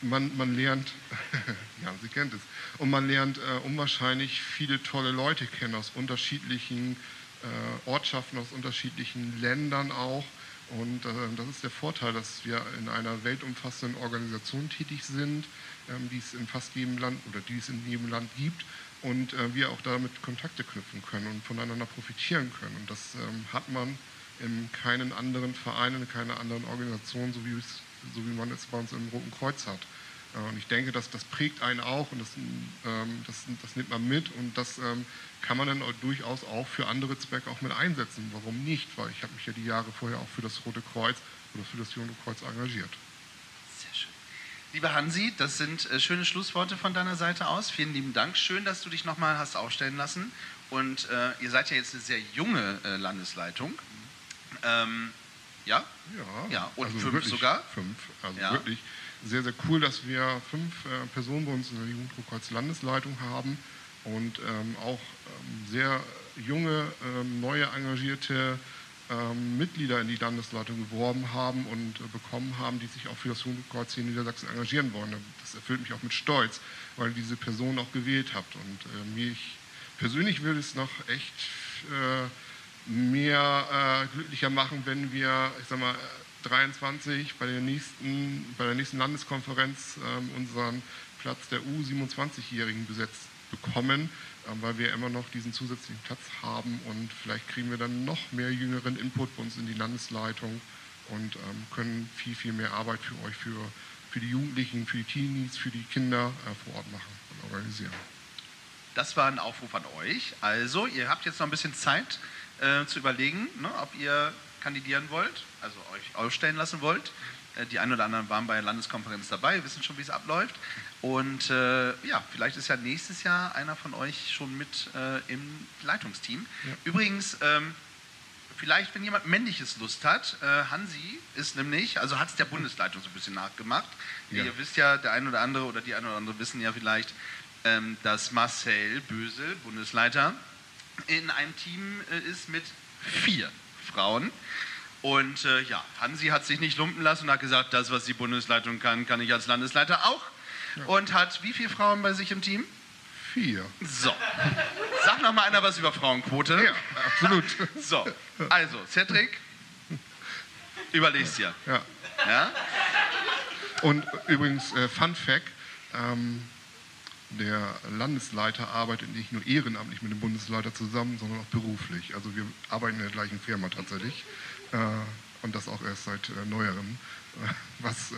man, man lernt, ja, Sie kennt es, und man lernt äh, unwahrscheinlich viele tolle Leute kennen aus unterschiedlichen äh, Ortschaften, aus unterschiedlichen Ländern auch. Und äh, das ist der Vorteil, dass wir in einer weltumfassenden Organisation tätig sind, ähm, die es in fast jedem Land oder die es in jedem Land gibt und äh, wir auch damit Kontakte knüpfen können und voneinander profitieren können. Und das ähm, hat man in keinen anderen Verein, in keiner anderen Organisation, so wie, so wie man es bei uns im Roten Kreuz hat. Äh, und ich denke, dass das prägt einen auch und das, ähm, das, das nimmt man mit und das ähm, kann man dann auch durchaus auch für andere Zwecke auch mit einsetzen. Warum nicht? Weil ich habe mich ja die Jahre vorher auch für das Rote Kreuz oder für das Junge Kreuz engagiert.
Lieber Hansi, das sind äh, schöne Schlussworte von deiner Seite aus. Vielen lieben Dank. Schön, dass du dich nochmal hast aufstellen lassen. Und äh, ihr seid ja jetzt eine sehr junge äh, Landesleitung. Ähm, ja?
Ja,
Ja, und
also
fünf
wirklich
sogar?
Fünf. Also
Ja.
wirklich sehr, sehr cool, dass wir fünf äh, Personen bei uns in der Jugendkreuz Landesleitung haben und ähm, auch ähm, sehr junge, ähm, neue engagierte ähm, Mitglieder in die Landesleitung geworben haben und äh, bekommen haben, die sich auch für das Jugendkreuz hier in Niedersachsen engagieren wollen. Das erfüllt mich auch mit Stolz, weil ihr diese Person auch gewählt habt. Und äh, mich persönlich würde es noch echt äh, mehr äh, glücklicher machen, wenn wir, ich sag mal, äh, 23 bei der nächsten, bei der nächsten Landeskonferenz ähm, unseren Platz der U27-Jährigen besetzt bekommen, weil wir immer noch diesen zusätzlichen Platz haben und vielleicht kriegen wir dann noch mehr jüngeren Input bei uns in die Landesleitung und ähm, können viel, viel mehr Arbeit für euch, für, für die Jugendlichen, für die Teenies, für die Kinder äh, vor Ort machen und organisieren.
Das war ein Aufruf an euch. Also, ihr habt jetzt noch ein bisschen Zeit äh, zu überlegen, ne, ob ihr kandidieren wollt, also euch aufstellen lassen wollt. Äh, die einen oder anderen waren bei der Landeskonferenz dabei, wissen schon, wie es abläuft. Und äh, ja, vielleicht ist ja nächstes Jahr einer von euch schon mit äh, im Leitungsteam. Übrigens, ähm, vielleicht, wenn jemand männliches Lust hat, äh, Hansi ist nämlich, also hat es der Bundesleitung so ein bisschen nachgemacht.
Ja.
Ihr wisst ja, der eine oder andere oder die eine oder andere wissen ja vielleicht, ähm, dass Marcel Bösel, Bundesleiter, in einem Team äh, ist mit vier Frauen. Und äh, ja, Hansi hat sich nicht lumpen lassen und hat gesagt, das, was die Bundesleitung kann, kann ich als Landesleiter auch. Und hat wie viele Frauen bei sich im Team?
Vier.
So. Sag noch mal einer was über Frauenquote.
Ja, absolut.
So, also, Cedric, überlegst dir.
Ja.
Ja?
Und übrigens, äh, Fun Fact, ähm, der Landesleiter arbeitet nicht nur ehrenamtlich mit dem Bundesleiter zusammen, sondern auch beruflich. Also wir arbeiten in der gleichen Firma tatsächlich. Äh, und das auch erst seit äh, neuerem, äh, was äh,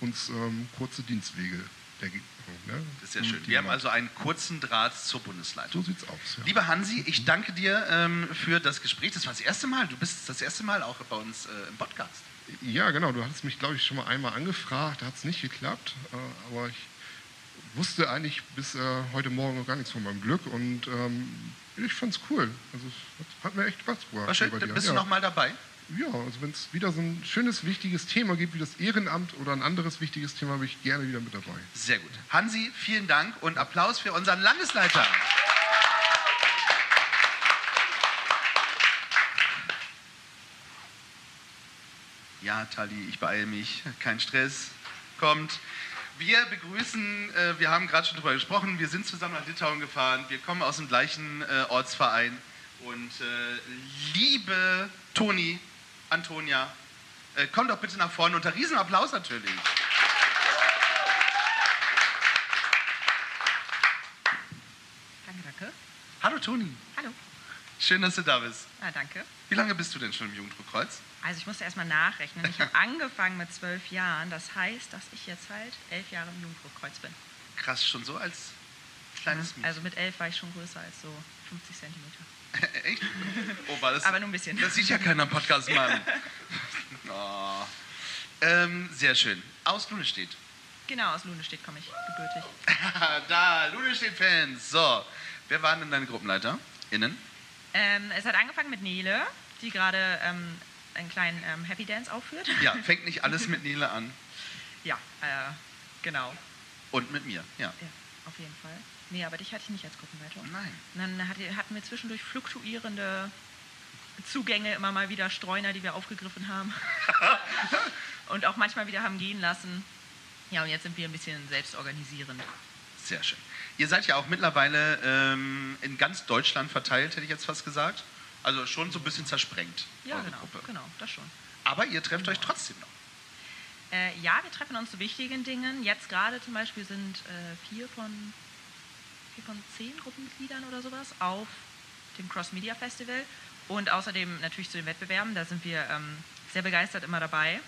uns ähm, kurze Dienstwege ergibt. Ne?
Das ist sehr schön. Wir haben also einen kurzen Draht zur Bundesleitung.
So sieht's aus. Ja.
Lieber Hansi, ich danke dir ähm, für das Gespräch. Das war das erste Mal. Du bist das erste Mal auch bei uns äh, im Podcast.
Ja, genau. Du hattest mich, glaube ich, schon mal einmal angefragt. Da hat es nicht geklappt. Äh, aber ich wusste eigentlich bis äh, heute Morgen noch gar nichts von meinem Glück. Und ähm, ich fand es cool. Also es hat, mir echt Spaß gemacht.
War schön. Bist
ja.
du noch mal dabei?
Ja, also wenn es wieder so ein schönes, wichtiges Thema gibt wie das Ehrenamt oder ein anderes wichtiges Thema, bin ich gerne wieder mit dabei.
Sehr gut. Hansi, vielen Dank und Applaus für unseren Landesleiter. Ja, Tali, ich beeile mich. Kein Stress. Kommt. Wir begrüßen, äh, wir haben gerade schon darüber gesprochen, wir sind zusammen nach Litauen gefahren, wir kommen aus dem gleichen äh, Ortsverein. Und äh, liebe Toni, Antonia, äh, komm doch bitte nach vorne unter Riesenapplaus natürlich.
Danke, danke.
Hallo Toni,
Hallo.
schön, dass du da bist.
Ah, danke.
Wie lange bist du denn schon im Jugenddruckkreuz?
Also ich musste erstmal nachrechnen. Ich habe angefangen mit zwölf Jahren. Das heißt, dass ich jetzt halt elf Jahre im Jugenddruckkreuz bin.
Krass, schon so als kleines Mädchen.
Also mit elf war ich schon größer als so 50 Zentimeter.
Echt? Oh, das,
Aber nur ein bisschen.
Das sieht ja keiner im Podcast, Mann. Oh. Ähm, sehr schön. Aus Lunestedt.
Genau, aus Lunestedt komme ich gebürtig.
da, Lunestedt-Fans. So, wer waren denn deine Gruppenleiter? Innen?
Ähm, es hat angefangen mit Nele, die gerade ähm, einen kleinen ähm, Happy Dance aufführt.
Ja, fängt nicht alles mit Nele an.
Ja, äh, genau.
Und mit mir, ja.
Ja. auf jeden Fall. Nee, aber dich hatte ich nicht als Gruppenleitung.
Nein.
Und dann hatte, hatten wir zwischendurch fluktuierende Zugänge, immer mal wieder Streuner, die wir aufgegriffen haben. und auch manchmal wieder haben gehen lassen. Ja, und jetzt sind wir ein bisschen selbstorganisierend.
Sehr schön. Ihr seid ja auch mittlerweile ähm, in ganz Deutschland verteilt, hätte ich jetzt fast gesagt. Also schon so ein bisschen zersprengt.
Ja,
eure
genau,
Gruppe.
genau, das schon.
Aber ihr trefft euch trotzdem noch.
Äh, ja, wir treffen uns zu wichtigen Dingen. Jetzt gerade zum Beispiel sind äh, vier, von, von zehn Gruppenmitgliedern oder sowas auf dem Cross Media Festival. Und außerdem natürlich zu den Wettbewerben, da sind wir ähm, sehr begeistert immer dabei.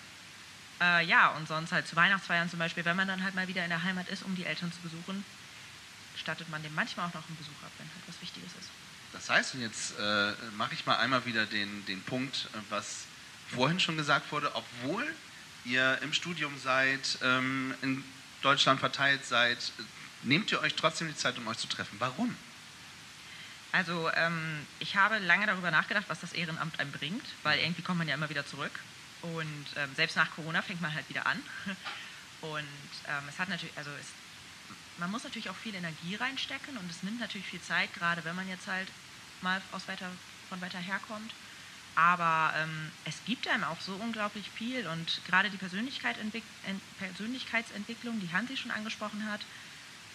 Äh, ja, und sonst halt zu Weihnachtsfeiern zum Beispiel, wenn man dann halt mal wieder in der Heimat ist, um die Eltern zu besuchen, stattet man dem manchmal auch noch einen Besuch ab, wenn halt was Wichtiges ist.
Das heißt, und jetzt äh, mache ich mal einmal wieder den, den Punkt, äh, was vorhin schon gesagt wurde, obwohl ihr im Studium seid, ähm, in Deutschland verteilt seid, nehmt ihr euch trotzdem die Zeit, um euch zu treffen. Warum?
Also ähm, ich habe lange darüber nachgedacht, was das Ehrenamt einem bringt, weil irgendwie kommt man ja immer wieder zurück. Und ähm, selbst nach Corona fängt man halt wieder an. Und ähm, es hat natürlich, also es, man muss natürlich auch viel Energie reinstecken und es nimmt natürlich viel Zeit, gerade wenn man jetzt halt mal aus weiter, von weiter herkommt. Aber ähm, es gibt einem auch so unglaublich viel und gerade die Persönlichkeit Ent Persönlichkeitsentwicklung, die Hansi schon angesprochen hat,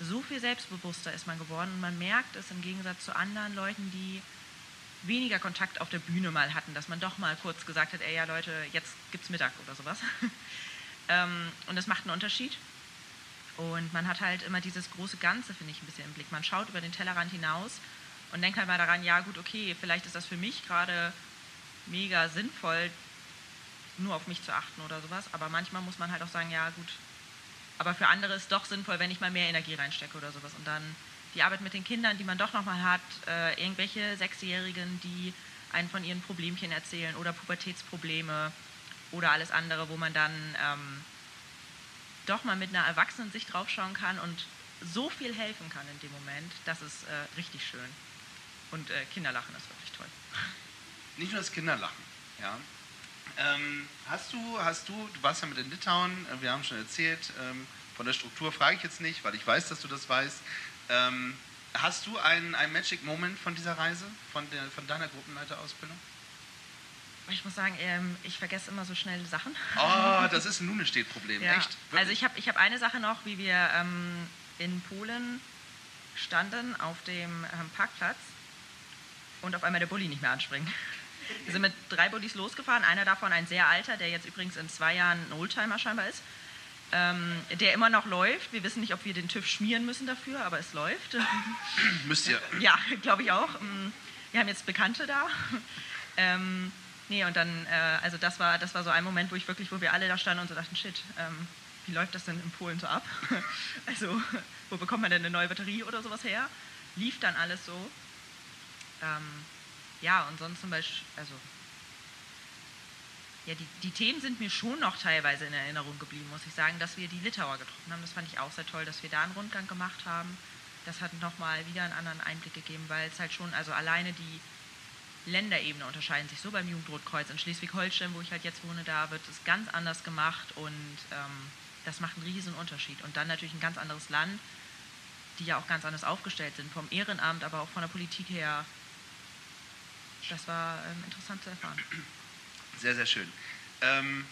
so viel selbstbewusster ist man geworden und man merkt es im Gegensatz zu anderen Leuten, die weniger Kontakt auf der Bühne mal hatten, dass man doch mal kurz gesagt hat, ey ja Leute, jetzt gibt's Mittag oder sowas. ähm, und das macht einen Unterschied. Und man hat halt immer dieses große Ganze, finde ich, ein bisschen im Blick. Man schaut über den Tellerrand hinaus und denkt halt mal daran, ja gut, okay, vielleicht ist das für mich gerade mega sinnvoll, nur auf mich zu achten oder sowas. Aber manchmal muss man halt auch sagen, ja gut, aber für andere ist es doch sinnvoll, wenn ich mal mehr Energie reinstecke oder sowas. Und dann die Arbeit mit den Kindern, die man doch nochmal hat, äh, irgendwelche Sechsjährigen, die einen von ihren Problemchen erzählen oder Pubertätsprobleme oder alles andere, wo man dann ähm, doch mal mit einer erwachsenen Sicht draufschauen kann und so viel helfen kann in dem Moment, das ist äh, richtig schön. Und äh, Kinderlachen ist wirklich toll.
Nicht nur das Kinderlachen, ja. Ähm, hast du, hast du, du warst ja mit in Litauen, äh, wir haben schon erzählt, ähm, von der Struktur frage ich jetzt nicht, weil ich weiß, dass du das weißt. Ähm, hast du einen, einen Magic Moment von dieser Reise, von, der, von deiner Gruppenleiterausbildung?
Ich muss sagen, ähm, ich vergesse immer so schnell Sachen.
Oh, das ist ein Nunestedt-Problem,
Ja.
echt?
Also ich habe ich hab eine Sache noch, wie wir ähm, in Polen standen auf dem ähm, Parkplatz und auf einmal der Bulli nicht mehr anspringt. Wir sind mit drei Bullis losgefahren, einer davon ein sehr alter, der jetzt übrigens in zwei Jahren ein Oldtimer scheinbar ist, ähm, der immer noch läuft. Wir wissen nicht, ob wir den TÜV schmieren müssen dafür, aber es läuft.
Müsst ihr.
Ja, glaube ich auch. Mm, Wir haben jetzt Bekannte da. Ähm, nee, und dann, äh, also das war, das war so ein Moment, wo ich wirklich, wo wir alle da standen und so dachten, shit, ähm, wie läuft das denn in Polen so ab? also, wo bekommt man denn eine neue Batterie oder sowas her? Lief dann alles so. Ähm, ja, und sonst zum Beispiel, also, ja, die, die Themen sind mir schon noch teilweise in Erinnerung geblieben, muss ich sagen, dass wir die Litauer getroffen haben. Das fand ich auch sehr toll, dass wir da einen Rundgang gemacht haben. Das hat nochmal wieder einen anderen Einblick gegeben, weil es halt schon, also alleine die Länderebene unterscheiden sich so beim Jugendrotkreuz. In Schleswig-Holstein, wo ich halt jetzt wohne, da wird es ganz anders gemacht und ähm, das macht einen riesen Unterschied. Und dann natürlich ein ganz anderes Land, die ja auch ganz anders aufgestellt sind, vom Ehrenamt, aber auch von der Politik her. Das war ähm, interessant zu erfahren.
Sehr, sehr schön. Ähm,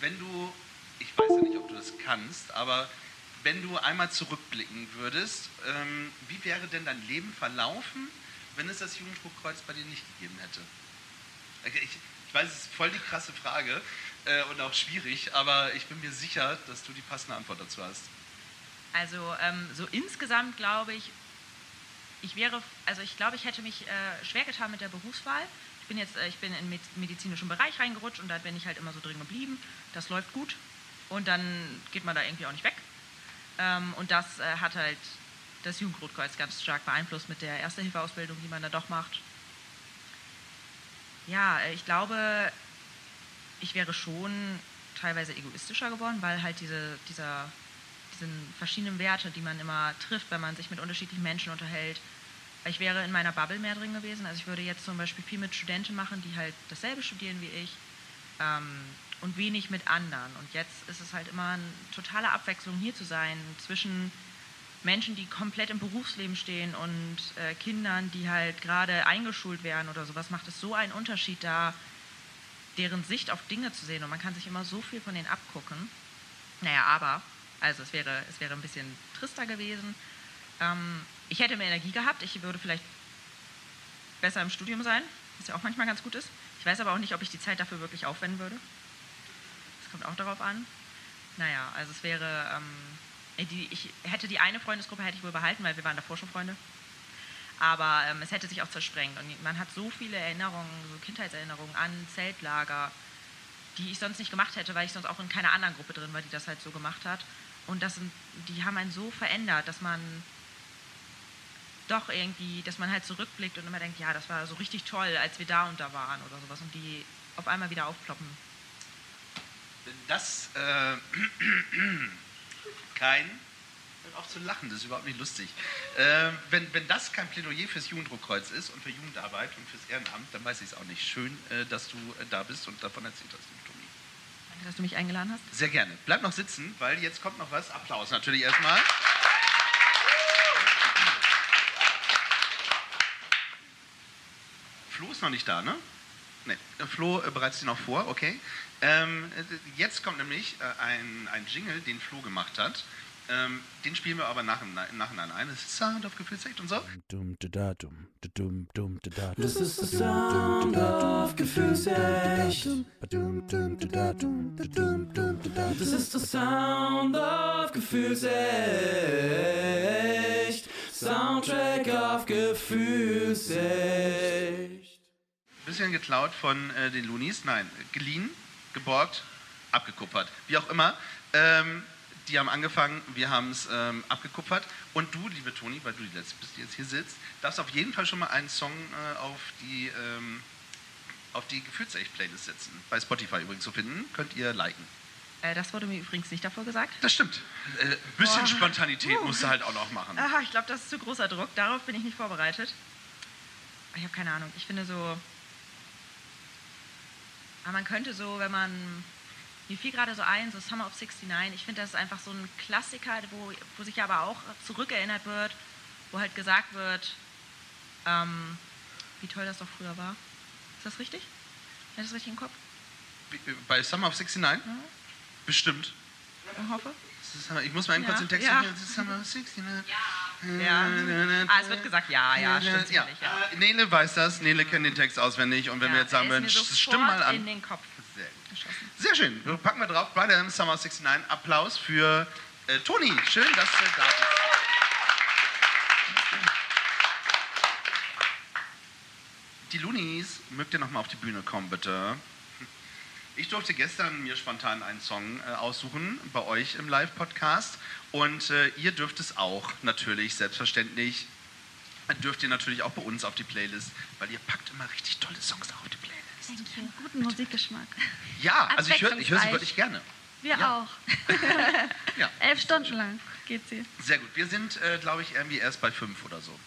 wenn du, ich weiß ja nicht, ob du das kannst, aber wenn du einmal zurückblicken würdest, ähm, wie wäre denn dein Leben verlaufen, wenn es das Jugendbuchkreuz bei dir nicht gegeben hätte? Ich, ich weiß, es ist voll die krasse Frage äh, und auch schwierig, aber ich bin mir sicher, dass du die passende Antwort dazu hast.
Also ähm, so insgesamt glaube ich, ich wäre, also ich glaube, ich hätte mich äh, schwer getan mit der Berufswahl. Ich bin jetzt, äh, ich bin in den medizinischen Bereich reingerutscht und da bin ich halt immer so drin geblieben. Das läuft gut und dann geht man da irgendwie auch nicht weg. Ähm, und das äh, hat halt das Jugendrotkreuz ganz stark beeinflusst mit der Erste-Hilfe-Ausbildung, die man da doch macht. Ja, äh, ich glaube, ich wäre schon teilweise egoistischer geworden, weil halt diese, dieser, diesen verschiedenen Werte, die man immer trifft, wenn man sich mit unterschiedlichen Menschen unterhält, ich wäre in meiner Bubble mehr drin gewesen. Also ich würde jetzt zum Beispiel viel mit Studenten machen, die halt dasselbe studieren wie ich ähm, und wenig mit anderen. Und jetzt ist es halt immer eine totale Abwechslung hier zu sein zwischen Menschen, die komplett im Berufsleben stehen und äh, Kindern, die halt gerade eingeschult werden oder sowas, macht es so einen Unterschied da, deren Sicht auf Dinge zu sehen. Und man kann sich immer so viel von denen abgucken. Naja, aber, also es wäre, es wäre ein bisschen trister gewesen. Ähm, ich hätte mehr Energie gehabt, ich würde vielleicht besser im Studium sein, was ja auch manchmal ganz gut ist. Ich weiß aber auch nicht, ob ich die Zeit dafür wirklich aufwenden würde. Das kommt auch darauf an. Naja, also es wäre, ähm, die, ich hätte die eine Freundesgruppe hätte ich wohl behalten, weil wir waren davor schon Freunde. Aber ähm, es hätte sich auch zersprengt. Und man hat so viele Erinnerungen, so Kindheitserinnerungen an Zeltlager, die ich sonst nicht gemacht hätte, weil ich sonst auch in keiner anderen Gruppe drin war, die das halt so gemacht hat. Und das sind, die haben einen so verändert, dass man doch irgendwie, dass man halt zurückblickt und immer denkt, ja, das war so richtig toll, als wir da und da waren oder sowas und die auf einmal wieder aufploppen.
Das, äh, kein, auf zu lachen, das ist überhaupt nicht lustig. Äh, wenn, wenn das kein Plädoyer fürs Jugenddruckkreuz ist und für Jugendarbeit und fürs Ehrenamt, dann weiß ich es auch nicht. Schön, äh, dass du äh, da bist und davon erzählt hast.
Danke, dass du mich eingeladen hast.
Sehr gerne. Bleib noch sitzen, weil jetzt kommt noch was. Applaus natürlich erstmal. Flo ist noch nicht da, ne? Ne, Flo äh, bereitet sie noch vor, okay. Ähm, äh, jetzt kommt nämlich ein, ein Jingle, den Flo gemacht hat. Ähm, den spielen wir aber nach, im Nachhinein ein. Das ist Sound of Gefühlsecht und so.
Das ist der Sound of Gefühlsecht. Das ist der Sound of Gefühlsecht. Soundtrack of Gefühlsecht.
Bisschen geklaut von äh, den Loonies. Nein, geliehen, geborgt, abgekuppert. Wie auch immer. Ähm, die haben angefangen, wir haben es ähm, abgekupfert. Und du, liebe Toni, weil du die letzte bist, die jetzt hier sitzt, darfst auf jeden Fall schon mal einen Song äh, auf die, ähm, auf die Gefühlsecht-Playlist setzen. Bei Spotify übrigens zu finden. Könnt ihr liken.
Äh, das wurde mir übrigens nicht davor gesagt.
Das stimmt. Äh, bisschen
Boah.
Spontanität
Uh.
musst du halt auch noch machen.
Aha, ich glaube, das ist zu großer Druck. Darauf bin ich nicht vorbereitet. Ich habe keine Ahnung. Ich finde so. Aber man könnte so, wenn man. Mir fiel gerade so ein, so Summer of 69. Ich finde, das ist einfach so ein Klassiker, wo, wo sich aber auch zurückerinnert wird, wo halt gesagt wird, ähm, wie toll das doch früher war. Ist das richtig? Hat das richtig im Kopf?
Bei Summer of 69? Ich hoffe.
Ich hoffe.
Ich muss mal eben kurz
Ja,
den Text
ja.
ja. Summer of 69.
Ja. Ah, es wird gesagt, ja, ja, stimmt
ja.
ja.
Äh, Nele weiß das, Nele kennt den Text auswendig und wenn
Ja,
wir jetzt sagen würden,
mir
stimm mal an.
in den Kopf. Geschossen.
Sehr schön. Wir packen wir drauf bei der Summer of 69. Applaus für äh, Toni. Schön, dass du da bist. Die Loonies, mögt ihr noch mal auf die Bühne kommen, bitte? Ich durfte gestern mir spontan einen Song äh, aussuchen bei euch im Live-Podcast und äh, ihr dürft es auch natürlich, selbstverständlich. Dürft ihr natürlich auch bei uns auf die Playlist, weil ihr packt immer richtig tolle Songs auf die Playlist.
Guten Musikgeschmack.
Ja, also ich höre ich hör sie wirklich gerne.
Wir
Ja.
auch.
Ja.
Elf Stunden lang geht sie.
Sehr gut. Wir sind, äh, glaube ich, irgendwie erst bei fünf oder so.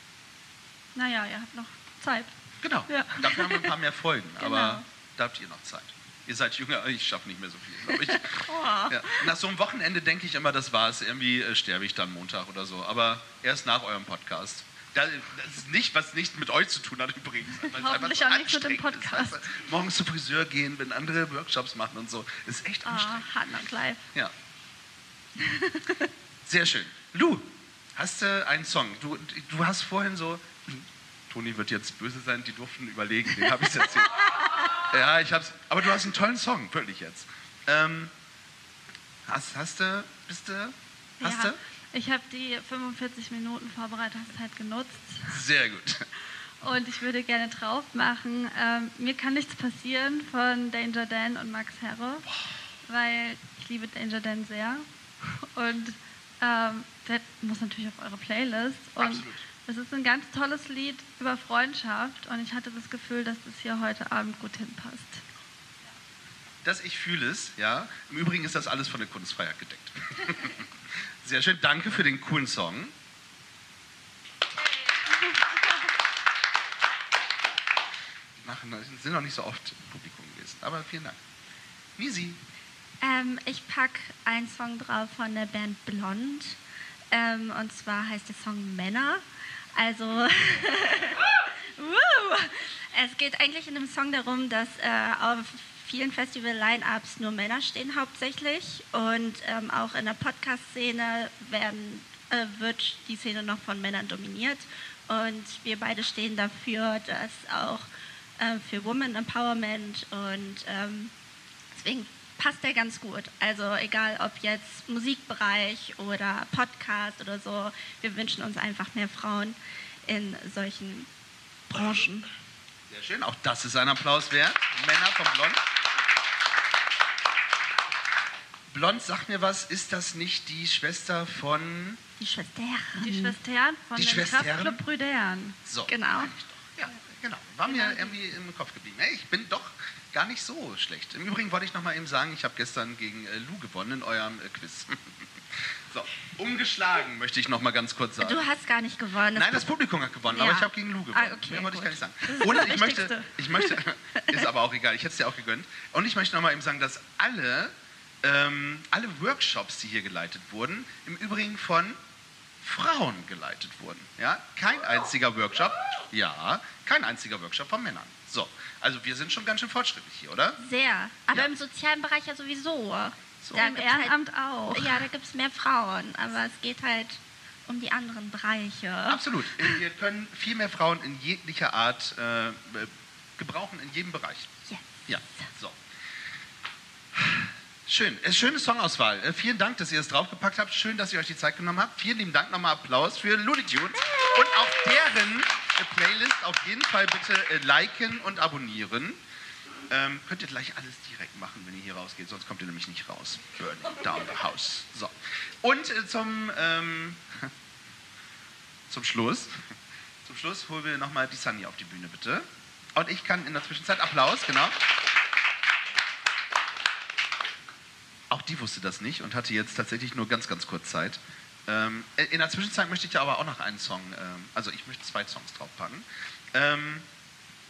Naja, ihr habt noch Zeit.
Genau.
Ja.
Dafür haben wir ein paar mehr Folgen,
Genau.
aber da habt ihr noch Zeit. Ihr seid jünger, ich schaffe nicht mehr so viel, glaube ich.
Oh.
Ja. Nach so einem Wochenende denke ich immer, das war's. Irgendwie äh, sterbe ich dann Montag oder so. Aber erst nach eurem Podcast. Das das ist nicht, was nichts mit euch zu tun hat übrigens.
Hoffentlich
so
auch nichts mit dem
anstrengend ist.
Podcast.
Einfach Morgens zum Friseur gehen, wenn andere Workshops machen und so. Ist echt anstrengend.
Ah, Hard Knock Live.
Ja. Sehr schön. Lu, hast du einen Song? Du, du hast vorhin so. Toni wird jetzt böse sein, die durften überlegen, den habe ich erzählt. ja, ich hab's. Aber du hast einen tollen Song, wirklich jetzt. Ähm, hast, hast du, bist du, hast
ja,
du?
Ich habe die 45 Minuten Vorbereitungszeit genutzt
Sehr gut.
und ich würde gerne drauf machen. Ähm, mir kann nichts passieren von Danger Dan und Max Herre, weil ich liebe Danger Dan sehr. Und ähm, das muss natürlich auf eure Playlist. Und
Absolut.
es ist ein ganz tolles Lied über Freundschaft und ich hatte das Gefühl, dass das hier heute Abend gut hinpasst.
dass ich fühle es, ja. Im Übrigen ist das alles von der Kunstfreiheit gedeckt. Sehr schön, danke für den coolen Song. Machen, sind noch nicht so oft im Publikum gewesen, aber vielen Dank. Misi,
Ähm, ich pack einen Song drauf von der Band Blond.
Ähm, und zwar heißt der Song Männer. Also, es geht eigentlich in dem Song darum, dass äh, auf vielen Festival-Line-Ups nur Männer stehen hauptsächlich. Und ähm, auch in der Podcast-Szene äh, wird die Szene noch von Männern dominiert. Und wir beide stehen dafür, dass auch äh, für Women Empowerment und ähm, deswegen passt der ganz gut. Also egal ob jetzt Musikbereich oder Podcast oder so, wir wünschen uns einfach mehr Frauen in solchen Branchen.
Sehr schön, auch das ist ein Applaus wert. Männer von Blond. Blond, sag mir was, ist das nicht die Schwester von.
Die Schwestern.
Die Schwestern von
Die
den
Schwestern?
Kraftclub Brüdern.
So.
Genau.
Ja, genau. War mir irgendwie im Kopf geblieben. Hey, ich bin doch gar nicht so schlecht. Im Übrigen wollte ich noch mal eben sagen, ich habe gestern gegen äh, Lou gewonnen in eurem äh, Quiz. so, umgeschlagen möchte ich noch mal ganz kurz sagen.
Du hast gar nicht gewonnen.
Nein, das Publikum hat gewonnen, aber
Ja.
ich habe gegen Lou gewonnen.
Ah, okay,
Mehr wollte ich gar nicht sagen. Und ich möchte, ich möchte, ist aber auch egal, ich hätte es dir auch gegönnt. Und ich möchte noch mal eben sagen, dass alle, ähm, alle Workshops, die hier geleitet wurden, im Übrigen von Frauen geleitet wurden. Ja? Kein einziger Workshop, ja, kein einziger Workshop von Männern. So, also wir sind schon ganz schön fortschrittlich hier, oder?
Sehr. Aber im sozialen Bereich ja sowieso.
So.
Da
Im Ehrenamt
halt,
auch.
Ja, da gibt es mehr Frauen. Aber es geht halt um die anderen Bereiche.
Absolut. Wir können viel mehr Frauen in jeglicher Art äh, äh, gebrauchen, in jedem Bereich.
Yes.
Ja, so. Schön. Äh, Schöne Songauswahl. Äh, vielen Dank, dass ihr es draufgepackt habt. Schön, dass ihr euch die Zeit genommen habt. Vielen lieben Dank. Nochmal Applaus für Looney Tunes. Und auch deren äh, Playlist auf jeden Fall bitte liken und abonnieren. Ähm, könnt ihr gleich alles direkt machen, wenn ihr hier rausgeht, sonst kommt ihr nämlich nicht raus. Burning down the house. So. Und zum, ähm, zum Schluss, zum Schluss holen wir nochmal die Sunny auf die Bühne, bitte. Und ich kann in der Zwischenzeit, Applaus, genau. Auch die wusste das nicht und hatte jetzt tatsächlich nur ganz, ganz kurz Zeit. Ähm, in der Zwischenzeit möchte ich ja aber auch noch einen Song, ähm, also ich möchte zwei Songs draufpacken. Ähm,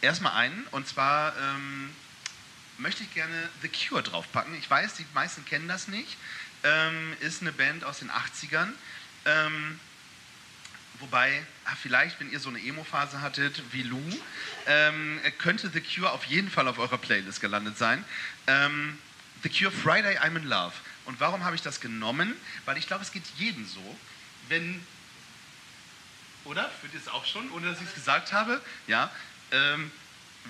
erstmal einen, und zwar ähm, möchte ich gerne The Cure draufpacken. Ich weiß, die meisten kennen das nicht. Ähm, ist eine Band aus den 80ern. Ähm, wobei, ah, vielleicht, wenn ihr so eine Emo-Phase hattet wie Lou, ähm, könnte The Cure auf jeden Fall auf eurer Playlist gelandet sein. Ähm, The Cure Friday I'm in Love. Und warum habe ich das genommen? Weil ich glaube, es geht jedem so, wenn. Oder? Fühlt ihr es auch schon, ohne dass ich es gesagt habe? Ja. Ähm,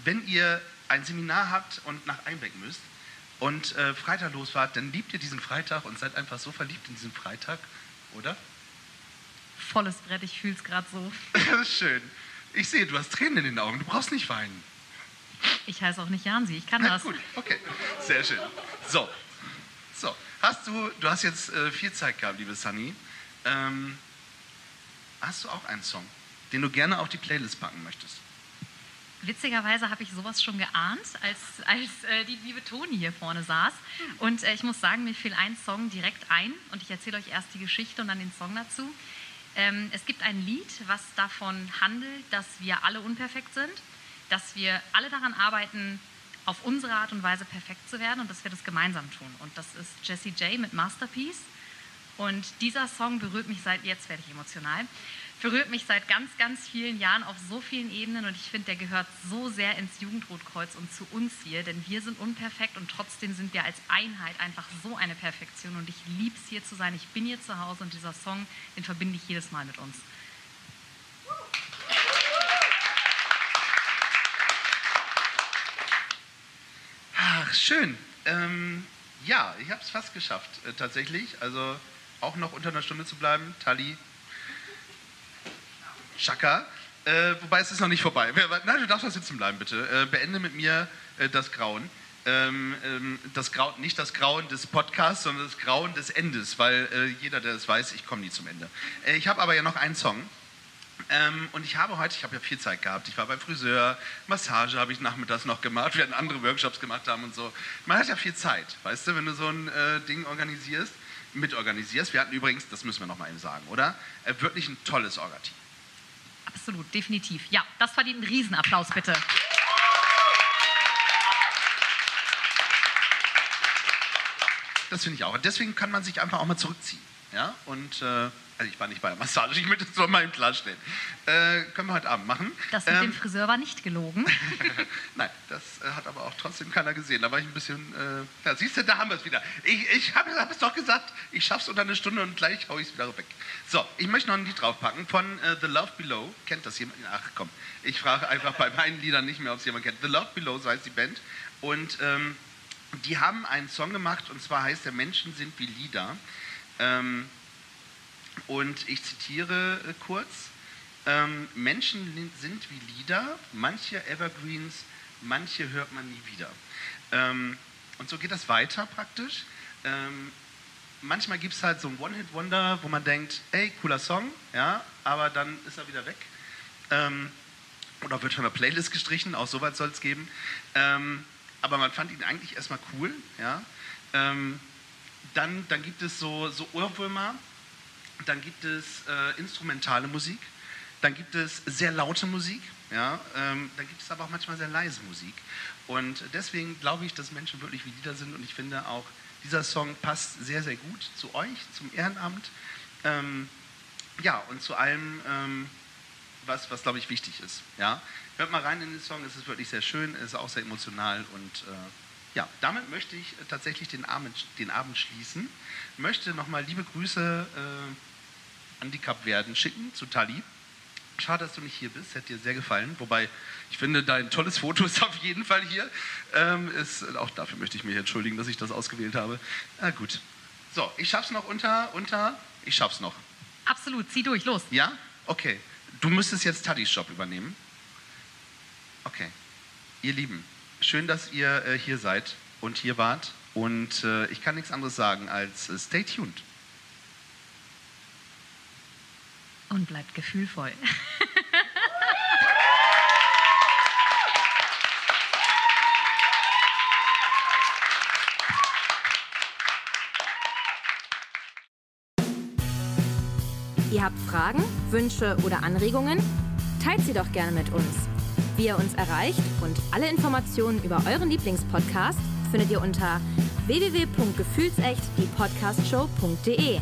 wenn ihr ein Seminar habt und nach Einbeck müsst und äh, Freitag losfahrt, dann liebt ihr diesen Freitag und seid einfach so verliebt in diesen Freitag, oder?
Volles Brett, ich fühle es gerade so.
Das ist schön. Ich sehe, du hast Tränen in den Augen, du brauchst nicht weinen.
Ich heiße auch nicht Jansi, ich kann das.
gut, okay. Sehr schön. So, so. Hast du, du hast jetzt äh, viel Zeit gehabt, liebe Sunny. Ähm, hast du auch einen Song, den du gerne auf die Playlist packen möchtest?
Witzigerweise habe ich sowas schon geahnt, als, als äh, die liebe Toni hier vorne saß. Und äh, ich muss sagen, mir fiel ein Song direkt ein und ich erzähle euch erst die Geschichte und dann den Song dazu. Ähm, es gibt ein Lied, was davon handelt, dass wir alle unperfekt sind, dass wir alle daran arbeiten, auf unsere Art und Weise perfekt zu werden und dass wir das gemeinsam tun. Und das ist Jessie J mit Masterpiece. Und dieser Song berührt mich seit, jetzt werde ich emotional, berührt mich seit ganz, ganz vielen Jahren auf so vielen Ebenen und ich finde, der gehört so sehr ins Jugendrotkreuz und zu uns hier, denn wir sind unperfekt und trotzdem sind wir als Einheit einfach so eine Perfektion und ich liebe es hier zu sein, ich bin hier zu Hause und dieser Song, den verbinde ich jedes Mal mit uns.
Schön. Ähm, ja, ich habe es fast geschafft, äh, tatsächlich. Also auch noch unter einer Stunde zu bleiben. Tali. Chaka. Äh, wobei es ist noch nicht vorbei. Nein, du darfst da sitzen bleiben, bitte. Äh, beende mit mir äh, das Grauen. Ähm, ähm, das Grauen, nicht das Grauen des Podcasts, sondern das Grauen des Endes, weil äh, jeder, der es weiß, ich komme nie zum Ende. Äh, ich habe aber ja noch einen Song. Ähm, und ich habe heute, ich habe ja viel Zeit gehabt. Ich war beim Friseur, Massage habe ich nachmittags noch gemacht, während andere Workshops gemacht haben und so. Man hat ja viel Zeit, weißt du, wenn du so ein äh, Ding organisierst, mitorganisierst. Wir hatten übrigens, das müssen wir noch mal eben sagen, oder? Äh, wirklich ein tolles Orga-Team.
Absolut, definitiv. Ja, das verdient einen Riesenapplaus, bitte.
Das finde ich auch. Und deswegen kann man sich einfach auch mal zurückziehen. Ja? Und äh, also ich war nicht bei der Massage, ich möchte es nur mal im klarstellen. Äh, können wir heute Abend machen.
Das mit
Ähm,
dem Friseur war nicht gelogen.
Nein, das äh, hat aber auch trotzdem keiner gesehen. Da war ich ein bisschen. Äh, ja, siehst du, da haben wir es wieder. Ich, ich habe hab es doch gesagt, ich schaff's unter eine Stunde und gleich hau ich es wieder weg. So, ich möchte noch ein Lied draufpacken von äh, The Love Below. Kennt das jemand? Ach komm, ich frage einfach bei meinen Liedern nicht mehr, ob es jemand kennt. The Love Below, so heißt die Band. Und ähm, die haben einen Song gemacht und zwar heißt der Menschen sind wie Lieder. Ähm, und ich zitiere äh, kurz. Ähm, Menschen sind wie Lieder, manche Evergreens, manche hört man nie wieder. Ähm, und so geht das weiter praktisch. Ähm, manchmal gibt es halt so ein One-Hit-Wonder, wo man denkt, ey, cooler Song, ja, aber dann ist er wieder weg. Ähm, oder wird von der Playlist gestrichen, auch sowas soll es geben. Ähm, aber man fand ihn eigentlich erstmal cool, ja. Dann, dann gibt es so, so Ohrwürmer, dann gibt es äh, instrumentale Musik, dann gibt es sehr laute Musik, ja, ähm, dann gibt es aber auch manchmal sehr leise Musik. Und deswegen glaube ich, dass Menschen wirklich wie Lieder sind und ich finde auch, dieser Song passt sehr, sehr gut zu euch, zum Ehrenamt. Ähm, ja, und zu allem, ähm, was, was glaube ich wichtig ist. Ja? Hört mal rein in den Song, es ist wirklich sehr schön, es ist auch sehr emotional und äh, ja, damit möchte ich äh, tatsächlich den Abend, den Abend schließen. Möchte nochmal liebe Grüße äh, an die Kapverden schicken, zu Tali. Schade, dass du nicht hier bist, hätte dir sehr gefallen. Wobei, ich finde, dein tolles Foto ist auf jeden Fall hier. Ähm, ist, auch dafür möchte ich mich entschuldigen, dass ich das ausgewählt habe. Na gut. So, ich schaff's noch unter, unter, ich schaff's noch.
Absolut, zieh durch, los.
Ja? Okay. Du müsstest jetzt Tadis Job übernehmen. Okay. Ihr Lieben, schön, dass ihr äh, hier seid und hier wart. Und äh, ich kann nichts anderes sagen als äh, stay tuned.
Und bleibt gefühlvoll.
Ihr habt Fragen, Wünsche oder Anregungen? Teilt sie doch gerne mit uns. Wie ihr uns erreicht und alle Informationen über euren Lieblingspodcast findet ihr unter www.gefühlsecht die Podcastshow.de.